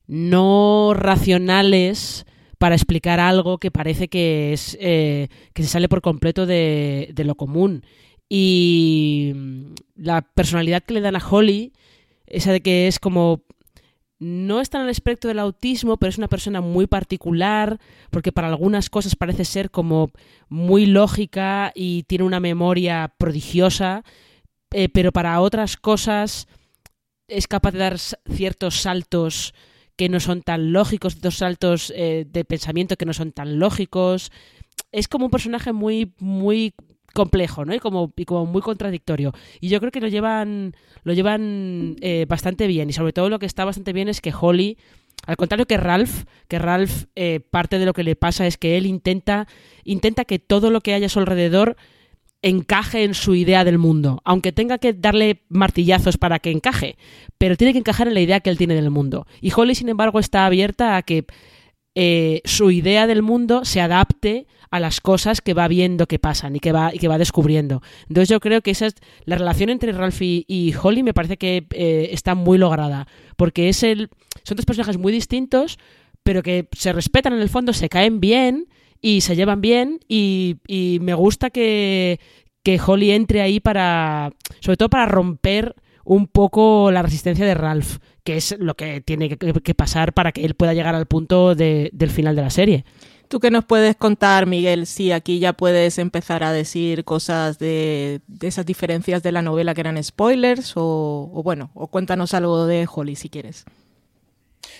no racionales para explicar algo que parece que es eh, que se sale por completo de, de lo común. Y mm, la personalidad que le dan a Holly esa de que es como no está en el espectro del autismo, pero es una persona muy particular, porque para algunas cosas parece ser como muy lógica y tiene una memoria prodigiosa, eh, pero para otras cosas es capaz de dar ciertos saltos que no son tan lógicos, ciertos saltos eh, de pensamiento que no son tan lógicos. Es como un personaje muy, muy complejo, ¿no? Y como, y como muy contradictorio. Y yo creo que lo llevan, lo llevan eh, bastante bien. Y sobre todo lo que está bastante bien es que Holly, al contrario que Ralph, que Ralph eh, parte de lo que le pasa es que él intenta, intenta que todo lo que haya a su alrededor encaje en su idea del mundo, aunque tenga que darle martillazos para que encaje, pero tiene que encajar en la idea que él tiene del mundo. Y Holly, sin embargo, está abierta a que eh, su idea del mundo se adapte a las cosas que va viendo que pasan y que va, y que va descubriendo. Entonces yo creo que esa es la relación entre Ralph y, Holly me parece que eh, está muy lograda, porque es el, son dos personajes muy distintos, pero que se respetan en el fondo, se caen bien y se llevan bien y, y me gusta que, que Holly entre ahí para, sobre todo para romper un poco la resistencia de Ralph, que es lo que tiene que, que pasar para que él pueda llegar al punto de- del final de la serie. ¿Tú qué nos puedes contar, Miguel? Si aquí ya puedes empezar a decir cosas de, de esas diferencias de la novela que eran spoilers, o, o bueno, o cuéntanos algo de Holly si quieres.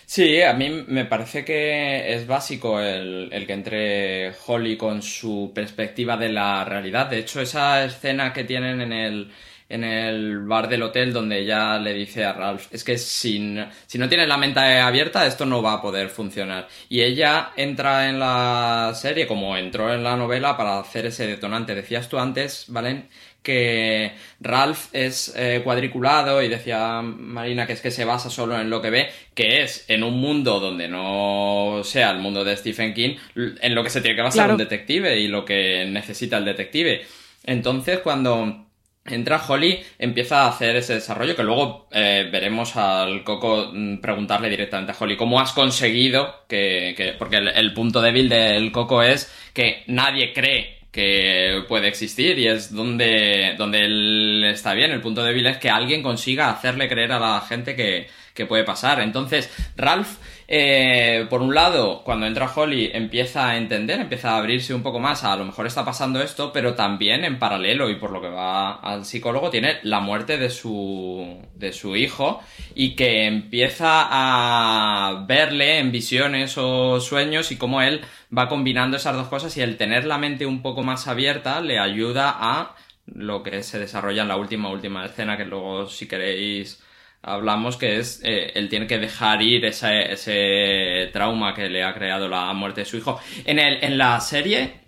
Sí, a mí me parece que es básico el, el que entre Holly con su perspectiva de la realidad. De hecho, esa escena que tienen en el, en el bar del hotel donde ella le dice a Ralph, es que si, si no tienes la mente abierta esto no va a poder funcionar. Y ella entra en la serie como entró en la novela para hacer ese detonante. Decías tú antes, Valen, que Ralph es eh, cuadriculado y decía Marina que es que se basa solo en lo que ve, que es en un mundo donde no sea el mundo de Stephen King, en lo que se tiene que basar un detective y lo que necesita el detective. Entonces, cuando entra Holly, empieza a hacer ese desarrollo que luego eh, veremos al Coco mm, preguntarle directamente a Holly cómo has conseguido que, porque el, punto débil del Coco es que nadie cree que puede existir y es donde, donde él está bien. El punto débil es que alguien consiga hacerle creer a la gente que, que puede pasar. Entonces, Ralph eh, por un lado, cuando entra Holly empieza a entender, empieza a abrirse un poco más a, lo mejor está pasando esto, pero también en paralelo y por lo que va al psicólogo tiene la muerte de su, de su hijo y que empieza a verle en visiones o sueños y cómo él va combinando esas dos cosas y el tener la mente un poco más abierta le ayuda a lo que se desarrolla en la última última escena que luego si queréis hablamos que es eh, él tiene que dejar ir ese, ese trauma que le ha creado la muerte de su hijo. En, el, en la serie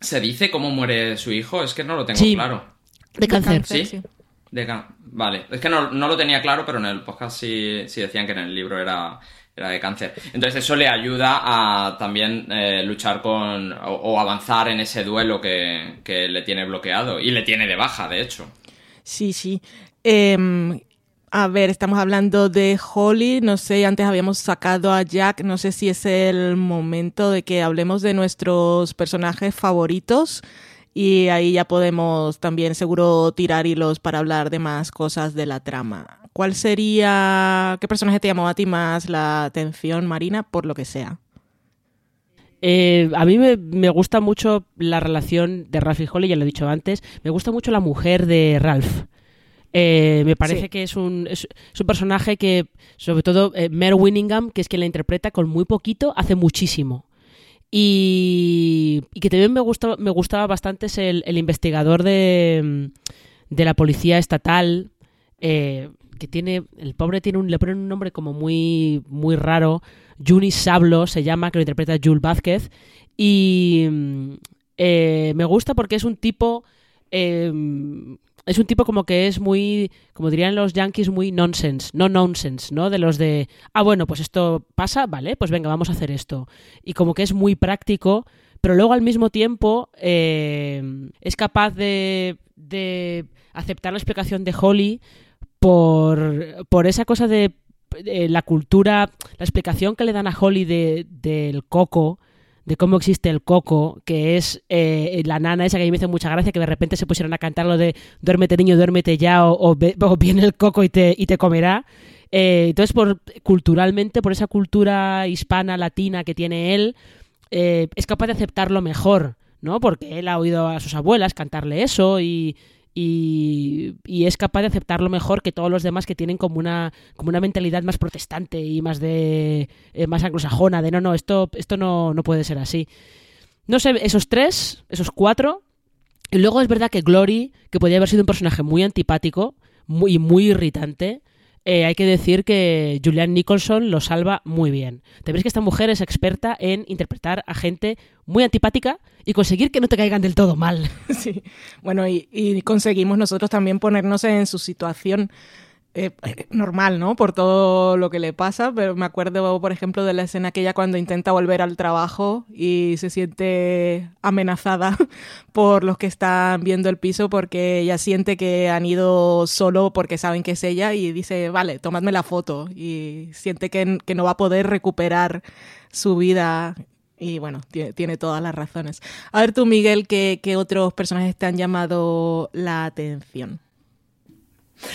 se dice cómo muere su hijo, es que no lo tengo claro. De cáncer. ¿Sí? De vale, es que no, lo tenía claro, pero en el podcast sí, sí decían que en el libro era, era de cáncer. Entonces eso le ayuda a también eh, luchar con o, avanzar en ese duelo que, que, le tiene bloqueado y le tiene de baja, de hecho. Sí, sí. Eh, a ver, estamos hablando de Holly, no sé, antes habíamos sacado a Jack, no sé si es el momento de que hablemos de nuestros personajes favoritos y ahí ya podemos también seguro tirar hilos para hablar de más cosas de la trama. ¿Cuál sería, qué personaje te llamó a ti más la atención, Marina, por lo que sea? Eh, a mí me, me, gusta mucho la relación de Ralph y Holly, ya lo he dicho antes. Me gusta mucho la mujer de Ralph. Eh, me parece que es un, es, un, personaje que, sobre todo, eh, Mare Winningham, que es quien la interpreta con muy poquito, hace muchísimo. Y, y que también me, gusta, me gustaba bastante es el, el investigador de, de, la policía estatal, eh, que tiene, el pobre tiene un, le ponen un nombre como muy, muy raro, Juni Sablo se llama, que lo interpreta Jules Vázquez, y eh, me gusta porque es un tipo es un tipo como que es muy, como dirían los yankees, muy nonsense, no nonsense, ¿no? De los de, ah, bueno, pues esto pasa, vale, pues venga, vamos a hacer esto. Y como que es muy práctico, pero luego al mismo tiempo eh, es capaz de, de aceptar la explicación de Holly por, por esa cosa de, la cultura, la explicación que le dan a Holly de, del coco de cómo existe el coco, que es eh, la nana esa que a mí me hace mucha gracia, que de repente se pusieron a cantar lo de duérmete niño, duérmete ya, o, viene el coco y te, y te comerá. Eh, entonces, por, culturalmente, por esa cultura hispana, latina que tiene él, eh, es capaz de aceptarlo mejor, ¿no? Porque él ha oído a sus abuelas cantarle eso y, y, es capaz de aceptarlo mejor que todos los demás que tienen como una, como una mentalidad más protestante y más de eh, más anglosajona, de no, no, esto, esto no, no puede ser así. No sé, esos tres, esos cuatro. Y luego es verdad que Glory, que podría haber sido un personaje muy antipático, muy, muy irritante, eh, hay que decir que Julian Nicholson lo salva muy bien. Te ves que esta mujer es experta en interpretar a gente muy antipática y conseguir que no te caigan del todo mal. Sí, bueno, y conseguimos nosotros también ponernos en su situación eh, normal, ¿no? Por todo lo que le pasa, pero me acuerdo, por ejemplo, de la escena aquella cuando intenta volver al trabajo y se siente amenazada por los que están viendo el piso porque ella siente que han ido solo porque saben que es ella y dice, vale, tomadme la foto y siente que, que no va a poder recuperar su vida y bueno, tiene, todas las razones. A ver tú, Miguel, ¿qué, ¿qué, otros personajes te han llamado la atención?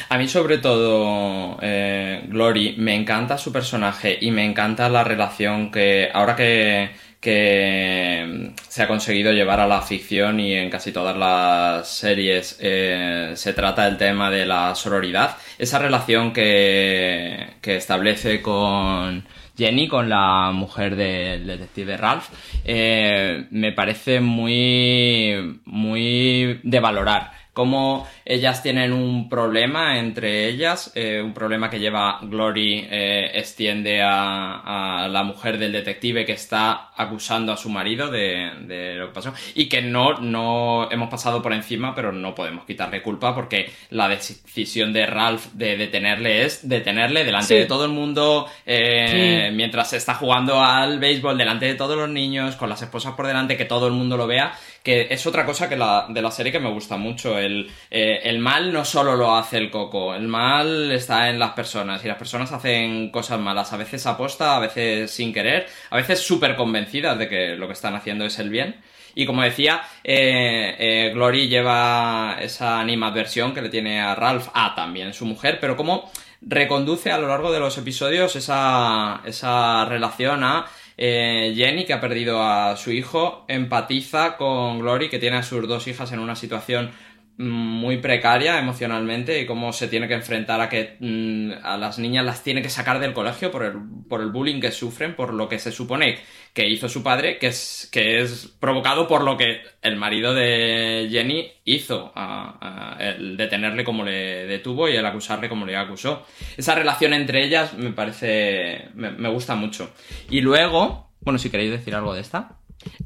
A mí sobre todo, eh, Glory, me encanta su personaje y me encanta la relación que ahora que, que se ha conseguido llevar a la ficción y en casi todas las series eh, se trata el tema de la sororidad, esa relación que, que establece con Jenny, con la mujer del detective Ralph, eh, me parece muy, muy de valorar cómo ellas tienen un problema entre ellas, eh, un problema que lleva Glory, eh, extiende a, a, la mujer del detective que está acusando a su marido de, de, lo que pasó y que no, no hemos pasado por encima, pero no podemos quitarle culpa porque la decisión de Ralph de detenerle es detenerle delante sí. de todo el mundo eh, sí. mientras se está jugando al béisbol, delante de todos los niños, con las esposas por delante, que todo el mundo lo vea que es otra cosa que de la serie que me gusta mucho. El, eh, el, mal no solo lo hace el coco, el mal está en las personas y las personas hacen cosas malas, a veces aposta, a veces sin querer, a veces súper convencidas de que lo que están haciendo es el bien. Y como decía, eh, eh, Glory lleva esa animadversión que le tiene a Ralph, a también su mujer, pero como reconduce a lo largo de los episodios esa, esa relación a eh, Jenny, que ha perdido a su hijo, empatiza con Glory, que tiene a sus dos hijas en una situación muy precaria emocionalmente y cómo se tiene que enfrentar a que mmm, a las niñas las tiene que sacar del colegio por el, por el bullying que sufren, por lo que se supone que hizo su padre, que es, que es provocado por lo que el marido de Jenny hizo, a el detenerle como le detuvo y el acusarle como le acusó. Esa relación entre ellas me parece, me, me gusta mucho. Y luego, bueno, si queréis decir algo de esta.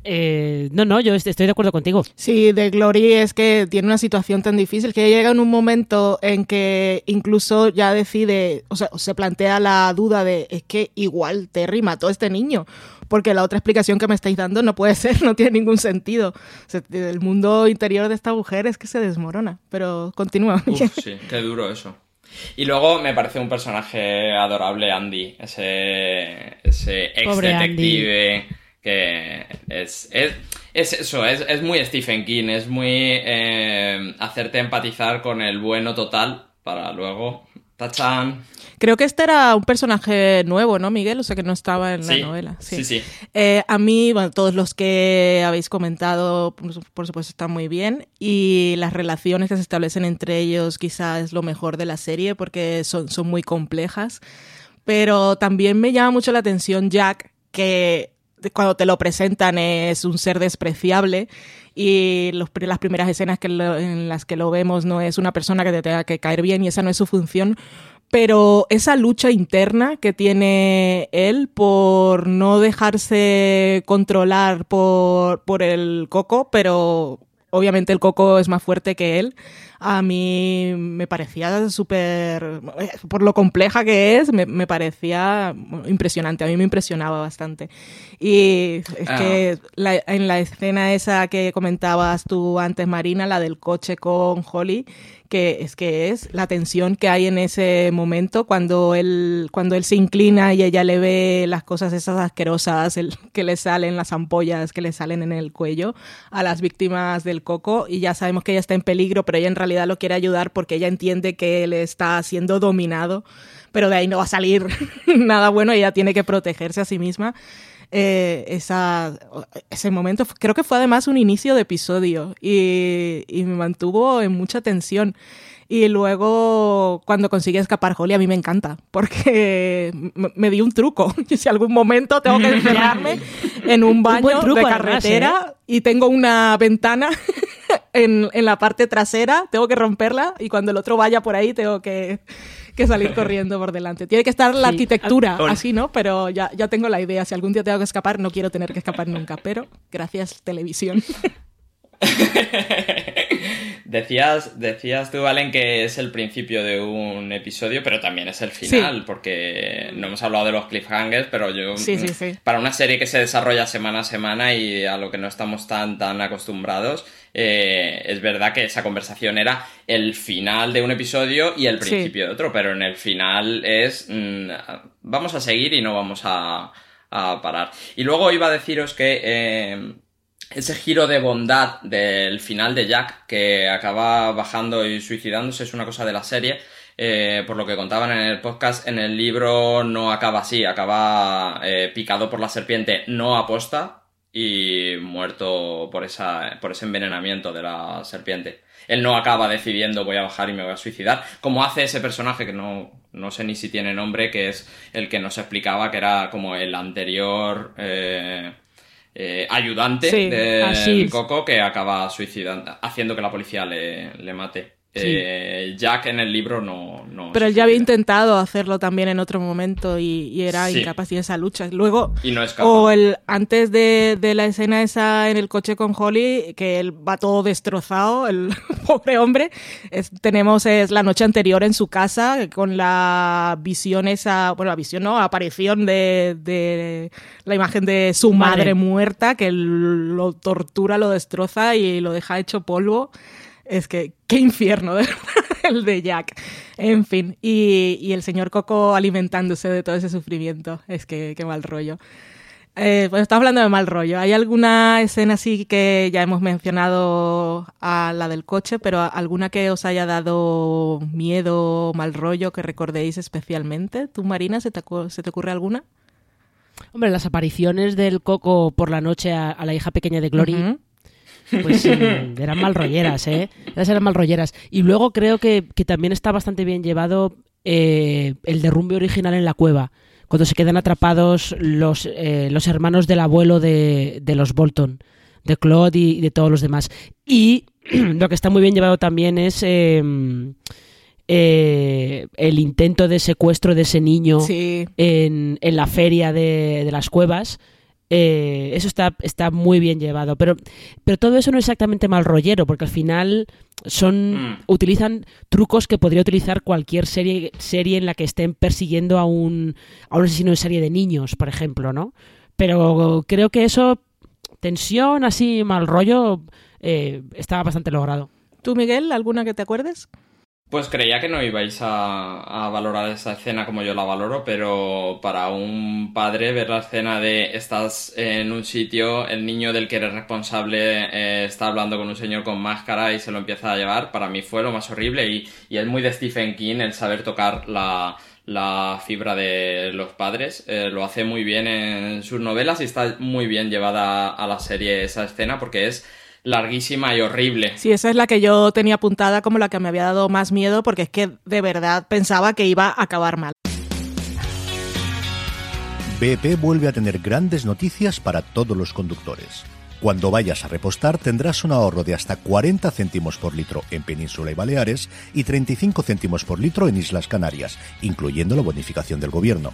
Eh, no, no, yo estoy de acuerdo contigo. Sí, de Glory es que tiene una situación tan difícil que llega en un momento en que incluso ya decide, o sea, se plantea la duda de es que igual Terry mató a este niño, porque la otra explicación que me estáis dando no puede ser, no tiene ningún sentido. O sea, el mundo interior de esta mujer es que se desmorona, pero continúa. Uf, sí, qué duro eso. Y luego me parece un personaje adorable, Andy, ese, ese ex Pobre detective. Andy que es, es, es eso, es, es, muy Stephen King, es muy eh, hacerte empatizar con el bueno total para luego, tachan. Creo que este era un personaje nuevo, ¿no, Miguel? O sea, que no estaba en sí, la novela. Sí, sí. sí. Eh, a mí, bueno, todos los que habéis comentado, por supuesto, están muy bien. Y las relaciones que se establecen entre ellos quizás es lo mejor de la serie porque son, son muy complejas. Pero también me llama mucho la atención Jack, que cuando te lo presentan es un ser despreciable y los, las primeras escenas que lo, en las que lo vemos no es una persona que te tenga que caer bien y esa no es su función, pero esa lucha interna que tiene él por no dejarse controlar por, por el coco, pero obviamente el coco es más fuerte que él, a mí me parecía súper, por lo compleja que es, me, me, parecía impresionante, a mí me impresionaba bastante. Y es ah. que la, en la escena esa que comentabas tú antes, Marina, la del coche con Holly, que es que es la tensión que hay en ese momento cuando él, cuando él se inclina y ella le ve las cosas esas asquerosas el, que le salen, las ampollas que le salen en el cuello a las víctimas del coco y ya sabemos que ella está en peligro, pero ella en realidad lo quiere ayudar porque ella entiende que él está siendo dominado, pero de ahí no va a salir nada bueno, ella tiene que protegerse a sí misma eh, esa, ese momento. Creo que fue además un inicio de episodio y, y, me mantuvo en mucha tensión. Y luego, cuando consigue escapar Holly, a mí me encanta, porque me di un truco. si algún momento tengo que encerrarme en un baño un truco, de carretera además, ¿eh? y tengo una ventana en, en la parte trasera, tengo que romperla y cuando el otro vaya por ahí tengo que que salir corriendo por delante. Tiene que estar la sí. arquitectura así, ¿no? Pero ya, ya tengo la idea. Si algún día tengo que escapar, no quiero tener que escapar nunca. Pero gracias, televisión. decías, decías tú, Valen, que es el principio de un episodio, pero también es el final, sí. porque no hemos hablado de los cliffhangers, pero yo, sí, sí, para una serie que se desarrolla semana a semana y a lo que no estamos tan, tan acostumbrados, eh, es verdad que esa conversación era el final de un episodio y el principio de otro, pero en el final es, mmm, vamos a seguir y no vamos a, a, parar. Y luego iba a deciros que... Eh, ese giro de bondad del final de Jack, que acaba bajando y suicidándose, es una cosa de la serie. Eh, por lo que contaban en el podcast, en el libro no acaba así, acaba eh, picado por la serpiente, no aposta y muerto por, esa, por ese envenenamiento de la serpiente. Él no acaba decidiendo voy a bajar y me voy a suicidar, como hace ese personaje que no, no sé ni si tiene nombre, que es el que nos explicaba que era como el anterior... Eh, eh, ayudante Sí, de. Coco que acaba suicidando, haciendo que la policía le, le mate. Sí. Eh, Jack en el libro no... no Pero él ya había intentado hacerlo también en otro momento y, y era Sí. incapaz de esa lucha. Luego, Y no o el antes de, de la escena esa en el coche con Holly, que él va todo destrozado, el pobre hombre, es- tenemos es la noche anterior en su casa con la visión esa, bueno, la visión no, aparición de, de la imagen de su Madre. madre muerta, que lo tortura, lo destroza y lo deja hecho polvo. Es que, qué infierno, de verdad, el de Jack. En fin, y, y el señor Coco alimentándose de todo ese sufrimiento. Es que, qué mal rollo. Eh, pues estamos hablando de mal rollo. ¿Hay alguna escena así que ya hemos mencionado a la del coche, pero alguna que os haya dado miedo, mal rollo, que recordéis especialmente? ¿Tú, Marina, se te, se te ocurre alguna? Hombre, las apariciones del Coco por la noche a, a la hija pequeña de Glory. Pues eran mal rolleras, ¿eh? Esas eran mal rolleras. Y luego creo que, que también está bastante bien llevado eh, el derrumbe original en la cueva, cuando se quedan atrapados los, eh, los hermanos del abuelo de, de los Bolton, de Claude y, y de todos los demás. Y lo que está muy bien llevado también es... eh, eh, el intento de secuestro de ese niño Sí. en, en la feria de, de las cuevas. Eh, eso está, está muy bien llevado. Pero, pero todo eso no es exactamente mal rollero, porque al final son. Mm. utilizan trucos que podría utilizar cualquier serie, serie en la que estén persiguiendo a un, a un asesino en serie de niños, por ejemplo, ¿no? Pero creo que eso, tensión, así, mal rollo, eh, está bastante logrado. ¿Tú, Miguel, alguna que te acuerdes? Pues creía que no ibais a, a valorar esa escena como yo la valoro, pero para un padre ver la escena de estás en un sitio, el niño del que eres responsable eh, está hablando con un señor con máscara y se lo empieza a llevar, para mí fue lo más horrible y, y es muy de Stephen King el saber tocar la, fibra de los padres, eh, lo hace muy bien en sus novelas y está muy bien llevada a la serie esa escena porque es larguísima y horrible. Sí, esa es la que yo tenía apuntada como la que me había dado más miedo porque es que de verdad pensaba que iba a acabar mal. BP vuelve a tener grandes noticias para todos los conductores. Cuando vayas a repostar tendrás un ahorro de hasta 40 céntimos por litro en Península y Baleares y 35 céntimos por litro en Islas Canarias, incluyendo la bonificación del gobierno.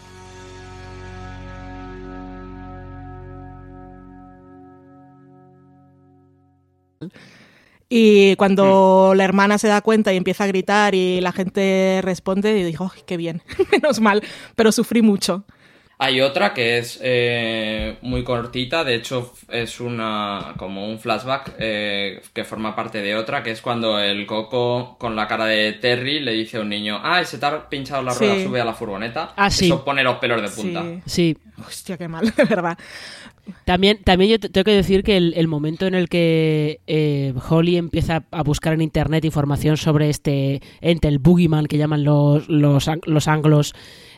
Y cuando la hermana se da cuenta y empieza a gritar y la gente responde, y dijo, "Ay, qué bien, menos mal, pero sufrí mucho. Hay otra que es eh, muy cortita, de hecho es una como un flashback eh, que forma parte de otra, que es cuando el coco con la cara de Terry le dice a un niño, ah, se te ha pinchado la rueda, Sí. sube a la furgoneta. Ah, sí. Eso pone los pelos de punta. Sí. Sí. Hostia, qué mal, de verdad. También, también yo te- tengo que decir que el, el momento en el que eh, Holly empieza a buscar en internet información sobre este ente, el Boogeyman que llaman los, los, los anglos,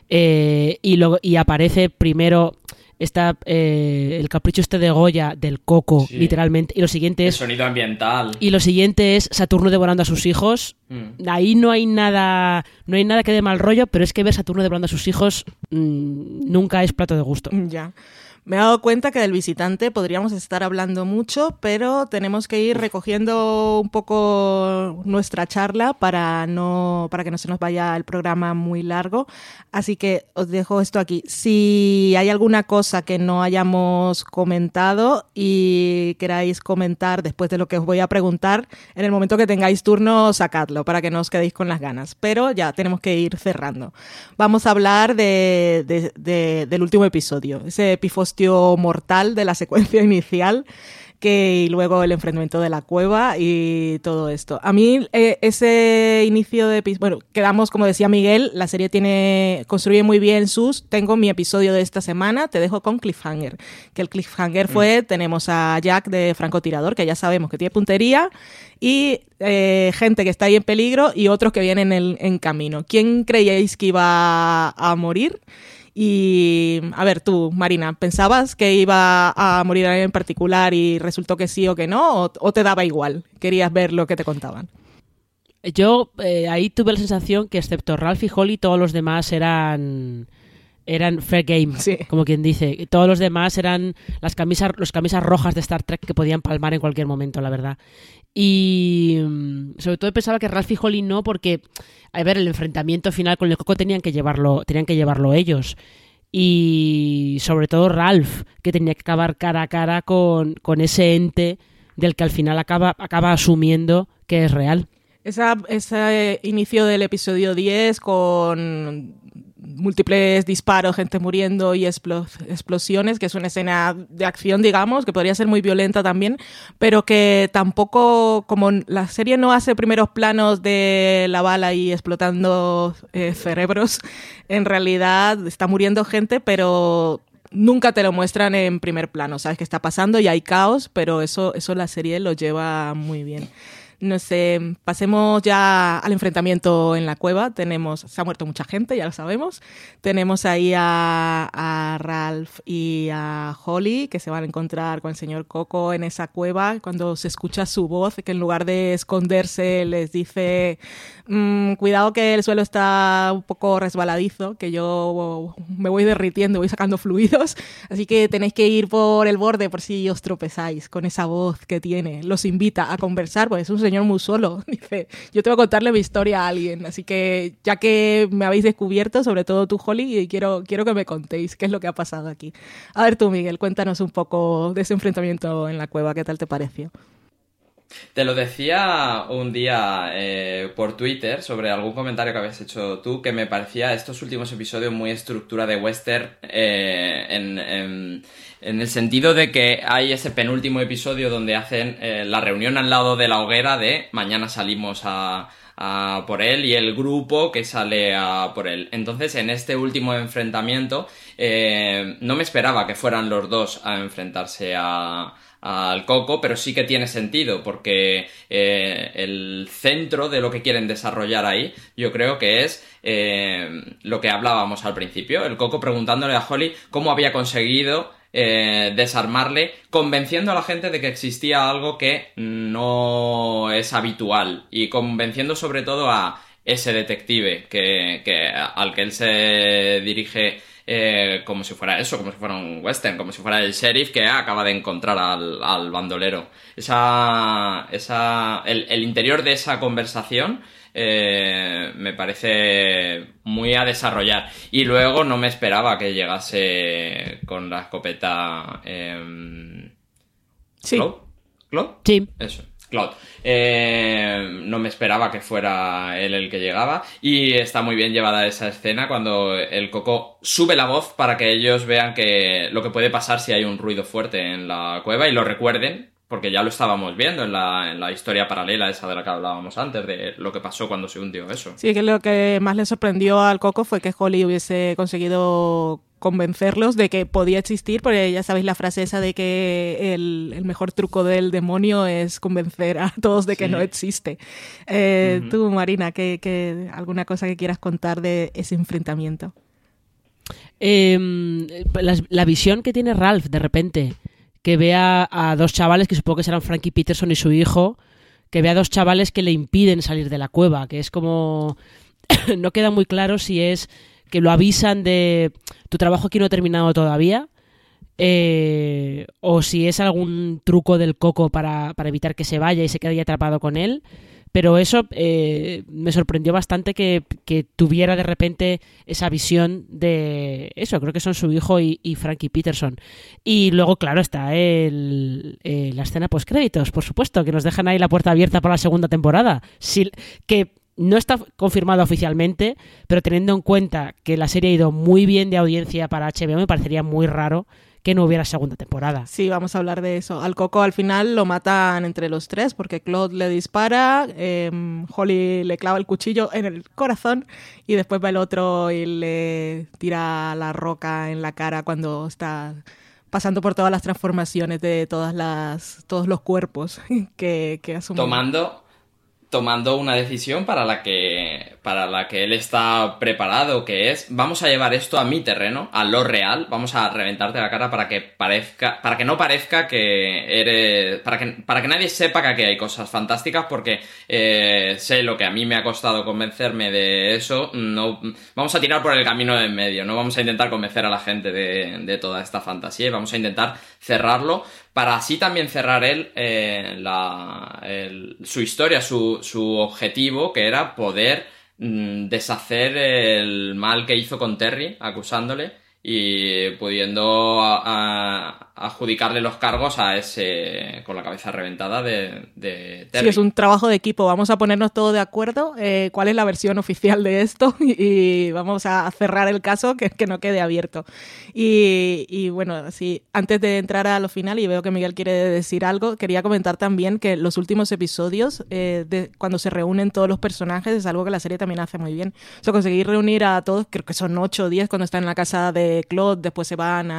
eh, y, luego, y aparece primero está eh, el capricho este de Goya del coco, Sí. literalmente, y lo siguiente El es sonido ambiental. y lo siguiente es Saturno devorando a sus hijos. Mm. Ahí no hay nada, no hay nada que dé mal rollo, pero es que ver Saturno devorando a sus hijos mm, nunca es plato de gusto. Ya. Me he dado cuenta que del visitante podríamos estar hablando mucho, pero tenemos que ir recogiendo un poco nuestra charla para no para que no se nos vaya el programa muy largo. Así que os dejo esto aquí. Si hay alguna cosa que no hayamos comentado y queráis comentar después de lo que os voy a preguntar, en el momento que tengáis turno, sacadlo para que no os quedéis con las ganas. Pero ya tenemos que ir cerrando. Vamos a hablar de, de- de- del último episodio, ese mortal de la secuencia inicial que y luego el enfrentamiento de la cueva y todo esto. A mí eh, ese inicio de bueno, quedamos como decía Miguel, la serie tiene construye muy bien sus. Tengo mi episodio de esta semana, te dejo con cliffhanger, que el cliffhanger fue Mm. tenemos a Jack de francotirador, que ya sabemos que tiene puntería y eh, gente que está ahí en peligro y otros que vienen en, en camino. ¿Quién creíais que iba a morir? Y a ver, tú, Marina, ¿pensabas que iba a morir alguien en particular y resultó que sí o que no? ¿O, te daba igual? ¿Querías ver lo que te contaban? Yo eh, ahí tuve la sensación que excepto Ralph y Holly, todos los demás eran eran fair game, como quien dice. Todos los demás eran las camisas, los camisas rojas de Star Trek que podían palmar en cualquier momento, la verdad. Y mm, sobre todo pensaba que Ralph y Holly no, porque, a ver, el enfrentamiento final con el Coco tenían que llevarlo, tenían que llevarlo ellos. Y sobre todo Ralph, que tenía que acabar cara a cara con, con ese ente del que al final acaba, acaba asumiendo que es real. Esa, ese inicio del episodio 10 con múltiples disparos, gente muriendo y explo- explosiones, que es una escena de acción, digamos, que podría ser muy violenta también, pero que tampoco, como la serie no hace primeros planos de la bala y explotando eh, cerebros, en realidad está muriendo gente, pero nunca te lo muestran en primer plano, sabes qué está pasando y hay caos, pero eso, eso la serie lo lleva muy bien. No sé, pasemos ya al enfrentamiento en la cueva. Tenemos, se ha muerto mucha gente, ya lo sabemos. Tenemos ahí a Ralph y a Holly que se van a encontrar con el señor Coco en esa cueva. Cuando se escucha su voz, que en lugar de esconderse les dice, "Mm, cuidado que el suelo está un poco resbaladizo, que yo me voy derritiendo, voy sacando fluidos. Así que tenéis que ir por el borde por si os tropezáis con esa voz que tiene. Los invita a conversar, pues es un señor muy solo. Dice, yo tengo que contarle mi historia a alguien. Así que ya que me habéis descubierto, sobre todo tú, Holly, quiero, quiero que me contéis qué es lo que ha pasado aquí. A ver tú, Miguel, cuéntanos un poco de ese enfrentamiento en la cueva, ¿qué tal te pareció? Te lo decía un día eh, por Twitter sobre algún comentario que habías hecho tú, que me parecía estos últimos episodios muy estructura de western eh, en, en- en el sentido de que hay ese penúltimo episodio donde hacen eh, la reunión al lado de la hoguera de mañana salimos a, a por él y el grupo que sale a por él. Entonces, en este último enfrentamiento, eh, no me esperaba que fueran los dos a enfrentarse a, al Coco, pero sí que tiene sentido porque eh, el centro de lo que quieren desarrollar ahí, yo creo que es eh, lo que hablábamos al principio, el Coco preguntándole a Holly cómo había conseguido eh, desarmarle, convenciendo a la gente de que existía algo que no es habitual y convenciendo sobre todo a ese detective que, que al que él se dirige eh, como si fuera eso, como si fuera un western, como si fuera el sheriff que acaba de encontrar al, al bandolero. Esa, esa, el, el interior de esa conversación eh, me parece muy a desarrollar. Y luego no me esperaba que llegase con la escopeta. Eh, Sí. ¿Cloud? Sí. Eso. Cloud. Eh, no me esperaba que fuera él el que llegaba y está muy bien llevada esa escena cuando el Coco sube la voz para que ellos vean que lo que puede pasar si hay un ruido fuerte en la cueva y lo recuerden porque ya lo estábamos viendo en la, en la historia paralela esa de la que hablábamos antes de lo que pasó cuando se hundió eso. Sí, que lo que más le sorprendió al Coco fue que Holly hubiese conseguido convencerlos de que podía existir, porque ya sabéis la frase esa de que el, el mejor truco del demonio es convencer a todos de que Sí. no existe. Eh. Tú, Marina, ¿qué, qué- alguna cosa que quieras contar de ese enfrentamiento? Eh, la, la visión que tiene Ralph de repente, que ve a, a dos chavales que supongo que serán Frankie Peterson y su hijo, que ve a dos chavales que le impiden salir de la cueva, que es como... no queda muy claro si es que lo avisan de tu trabajo aquí no ha terminado todavía, eh, o si es algún truco del coco para, para evitar que se vaya y se quede atrapado con él. Pero eso eh, me sorprendió bastante que, que tuviera de repente esa visión de eso, creo que son su hijo y, Frankie Peterson. Y luego, claro, está el, eh, la escena post créditos, por supuesto, que nos dejan ahí la puerta abierta para la segunda temporada. Si- que no está confirmado oficialmente, pero teniendo en cuenta que la serie ha ido muy bien de audiencia para HBO, me parecería muy raro que no hubiera segunda temporada. Sí, vamos a hablar de eso. Al Coco al final lo matan entre los tres porque Claude le dispara, em, Holly le clava el cuchillo en el corazón y después va el otro y le tira la roca en la cara cuando está pasando por todas las transformaciones de todas las todos los cuerpos que, que asume. Tomando tomando una decisión para la que para la que él está preparado, que es vamos a llevar esto a mi terreno, a lo real, vamos a reventarte la cara para que parezca para que no parezca que eres para que para que nadie sepa que aquí hay cosas fantásticas porque eh, sé lo que a mí me ha costado convencerme de eso, no vamos a tirar por el camino de en medio, no vamos a intentar convencer a la gente de, de toda esta fantasía y vamos a intentar cerrarlo para así también cerrar él eh, la, su historia, su, su, objetivo, que era poder mm, deshacer el mal que hizo con Terry, acusándole y pudiendo adjudicarle los cargos a ese con la cabeza reventada de, de Terry. Sí, es un trabajo de equipo. Vamos a ponernos todos de acuerdo eh, cuál es la versión oficial de esto y, vamos a cerrar el caso que, que no quede abierto. Y, y, bueno, sí, antes de entrar a lo final, y veo que Miguel quiere decir algo, quería comentar también que los últimos episodios, eh, de, cuando se reúnen todos los personajes, es algo que la serie también hace muy bien. O sea, conseguir reunir a todos, creo que son 8 o 10 cuando están en la casa de Claude, después se van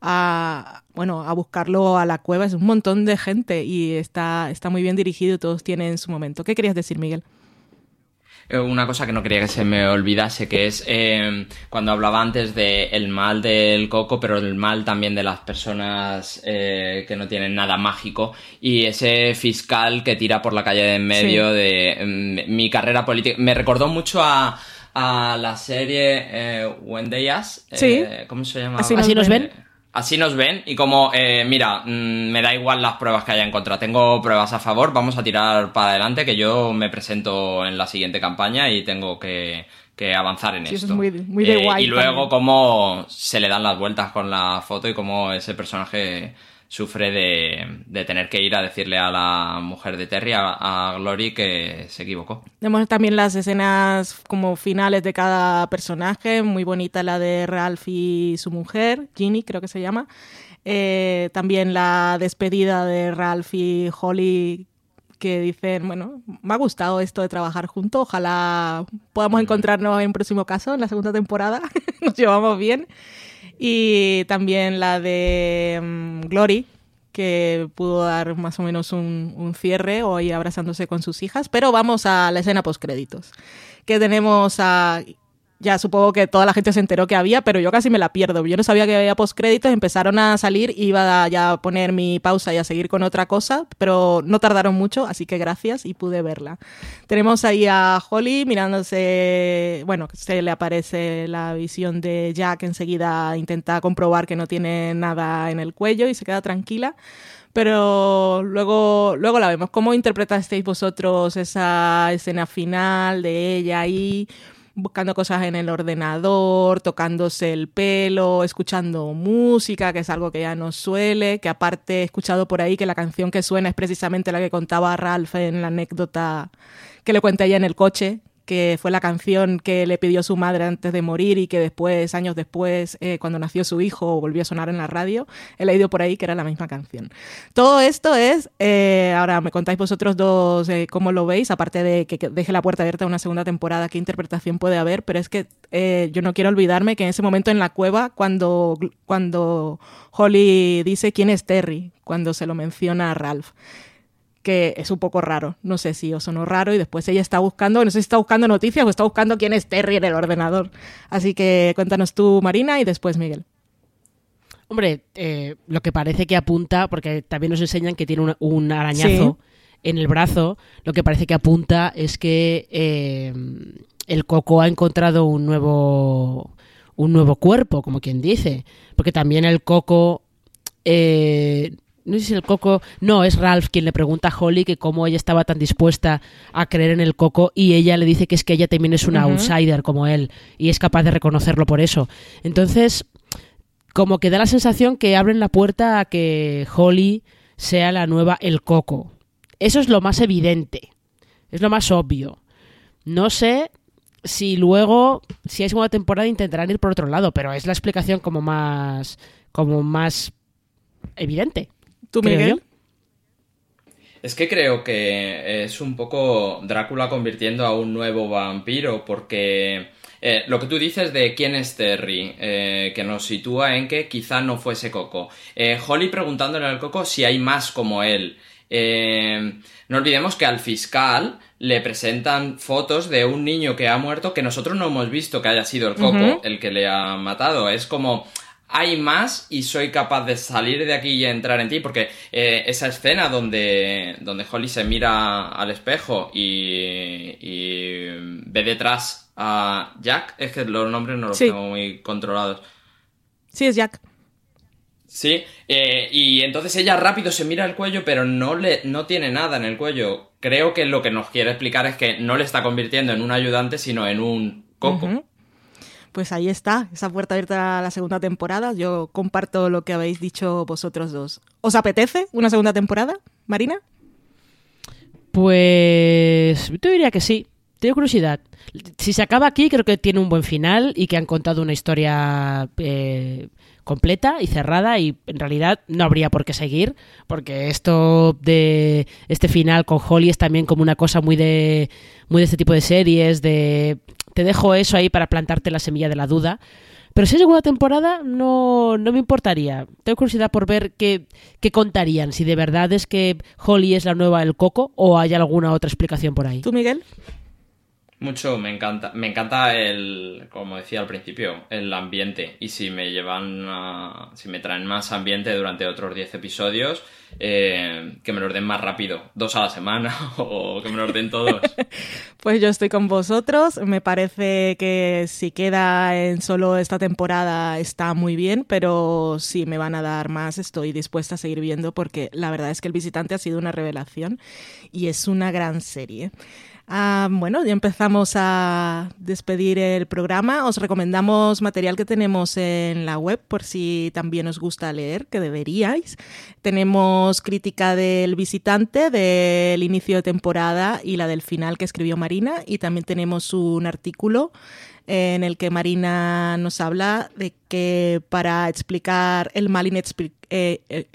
a, bueno, a buscarlo a la cueva, es un montón de gente y está, está muy bien dirigido y todos tienen su momento. ¿Qué querías decir, Miguel? Eh, una cosa que no quería que se me olvidase, que es eh, cuando hablaba antes del mal del coco, pero el mal también de las personas eh, que no tienen nada mágico, y ese fiscal que tira por la calle de en medio de mm, mi carrera política. Me recordó mucho a a la serie eh, When They eh, ¿Cómo se llama? Así nos, ven. Así nos ven y como, eh, mira, mm, me da igual las pruebas que haya en contra, tengo pruebas a favor, vamos a tirar para adelante que yo me presento en la siguiente campaña y tengo que, avanzar en esto. muy, de y luego cómo se le dan las vueltas con la foto y cómo ese personaje sufre de, tener que ir a decirle a la mujer de Terry, a, Glory, que se equivocó. Vemos también las escenas como finales de cada personaje, muy bonita la de Ralph y su mujer, Ginny creo que se llama. Eh, también la despedida de Ralph y Holly que dicen, bueno, me ha gustado esto de trabajar juntos, ojalá podamos encontrarnos en un próximo caso, en la segunda temporada, nos llevamos bien. Y también la de mm, Glory, que pudo dar más o menos un, un cierre hoy abrazándose con sus hijas. Pero vamos a la escena post créditos. Que tenemos a ya supongo que toda la gente se enteró que había, pero yo casi me la pierdo. Yo no sabía que había postcréditos, empezaron a salir, iba a ya poner mi pausa y a seguir con otra cosa, pero no tardaron mucho, así que gracias y pude verla. Tenemos ahí a Holly mirándose, bueno, se le aparece la visión de Jack, enseguida intenta comprobar que no tiene nada en el cuello y se queda tranquila pero luego, luego la vemos. ¿Cómo interpretasteis vosotros esa escena final de ella ahí? Buscando cosas en el ordenador, tocándose el pelo, escuchando música, que es algo que ya no suele, que aparte he escuchado por ahí que la canción que suena es precisamente la que contaba Ralph en la anécdota que le cuenta ella en el coche, que fue la canción que le pidió su madre antes de morir y que después, años después, eh, cuando nació su hijo, volvió a sonar en la radio. He leído por ahí que era la misma canción. Todo esto es, eh, ahora me contáis vosotros dos eh, cómo lo veis, aparte de que, deje la puerta abierta a una segunda temporada, qué interpretación puede haber, pero es que yo no quiero olvidarme que en ese momento en la cueva, cuando, cuando Holly dice quién es Terry, cuando se lo menciona a Ralph que es un poco raro. No sé si os sonó raro y después ella está buscando, no sé si está buscando noticias o está buscando quién es Terry en el ordenador. Así que cuéntanos tú, Marina, y después Miguel. Hombre, eh, lo que parece que apunta, porque también nos enseñan que tiene un, arañazo en el brazo, lo que parece que apunta es que eh, el coco ha encontrado un nuevo, un nuevo cuerpo, como quien dice, porque también el coco... Eh, no sé si el coco, no, es Ralph quien le pregunta a Holly que cómo ella estaba tan dispuesta a creer en el coco y ella le dice que es que ella también es una outsider como él y es capaz de reconocerlo por eso. Entonces, como que da la sensación que abren la puerta a que Holly sea la nueva el coco. Eso es lo más evidente, es lo más obvio. No sé si luego, si hay segunda temporada, intentarán ir por otro lado, pero es la explicación como más, como más evidente. Es que creo que es un poco Drácula convirtiendo a un nuevo vampiro, porque eh, lo que tú dices de quién es Terry, eh, que nos sitúa en que quizá no fuese Coco. Eh, Holly preguntándole al Coco si hay más como él. Eh, no olvidemos que al fiscal le presentan fotos de un niño que ha muerto que nosotros no hemos visto que haya sido el Coco el que le ha matado. Es como hay más y soy capaz de salir de aquí y entrar en ti, porque eh, esa escena donde, donde Holly se mira al espejo y, y ve detrás a Jack, es que los nombres no los Sí. tengo muy controlados. Sí, es Jack. Sí, eh, y entonces ella rápido se mira el cuello, pero no, le, no tiene nada en el cuello. Creo que lo que nos quiere explicar es que no le está convirtiendo en un ayudante, sino en un coco. Pues ahí está, esa puerta abierta a la segunda temporada. Yo comparto lo que habéis dicho vosotros dos. ¿Os apetece una segunda temporada, Marina? Pues yo diría que sí. Tengo curiosidad. Si se acaba aquí, creo que tiene un buen final y que han contado una historia eh, completa y cerrada y en realidad no habría por qué seguir porque esto de este final con Holly es también como una cosa muy de muy de este tipo de series de te dejo eso ahí para plantarte la semilla de la duda. Pero si es segunda temporada no, no me importaría. Tengo curiosidad por ver qué, qué contarían si de verdad es que Holly es la nueva El Coco o hay alguna otra explicación por ahí. ¿Tú, Miguel? Mucho, me encanta. Me encanta el, como decía al principio, el ambiente. Y si me llevan a, si me traen más ambiente durante otros 10 episodios, eh, que me los den más rápido. Dos a la semana o que me los den todos. Pues yo estoy con vosotros. Me parece que si queda en solo esta temporada está muy bien, pero si me van a dar más estoy dispuesta a seguir viendo porque la verdad es que El Visitante ha sido una revelación y es una gran serie. Ah, bueno, ya empezamos a despedir el programa. Os recomendamos material que tenemos en la web por si también os gusta leer, que deberíais. Tenemos crítica del visitante, del inicio de temporada y la del final que escribió Marina. Y también tenemos un artículo en el que Marina nos habla de que para explicar el mal, inexpli- eh, eh,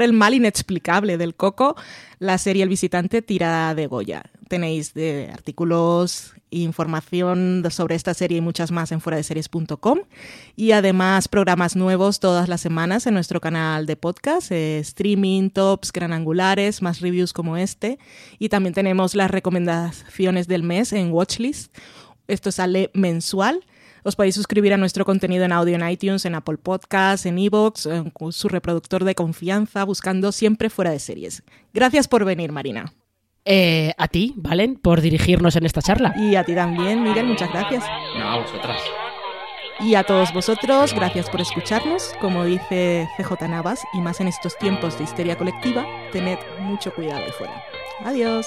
el mal inexplicable del coco, la serie El visitante tira de Goya. Tenéis de artículos, información sobre esta serie y muchas más en fueradeseries.com y además programas nuevos todas las semanas en nuestro canal de podcast, eh, streaming, tops, gran angulares, más reviews como este y también tenemos las recomendaciones del mes en Watchlist. Esto sale mensual. Os podéis suscribir a nuestro contenido en audio en iTunes, en Apple Podcasts, en Evox, en su reproductor de confianza, buscando siempre fuera de series. Gracias por venir, Marina. Eh, a ti, Valen, por dirigirnos en esta charla. Y a ti también, Miguel, muchas gracias. No, a vosotras. Y a todos vosotros, gracias por escucharnos. Como dice CJ Navas, y más en estos tiempos de histeria colectiva, tened mucho cuidado ahí fuera. Adiós.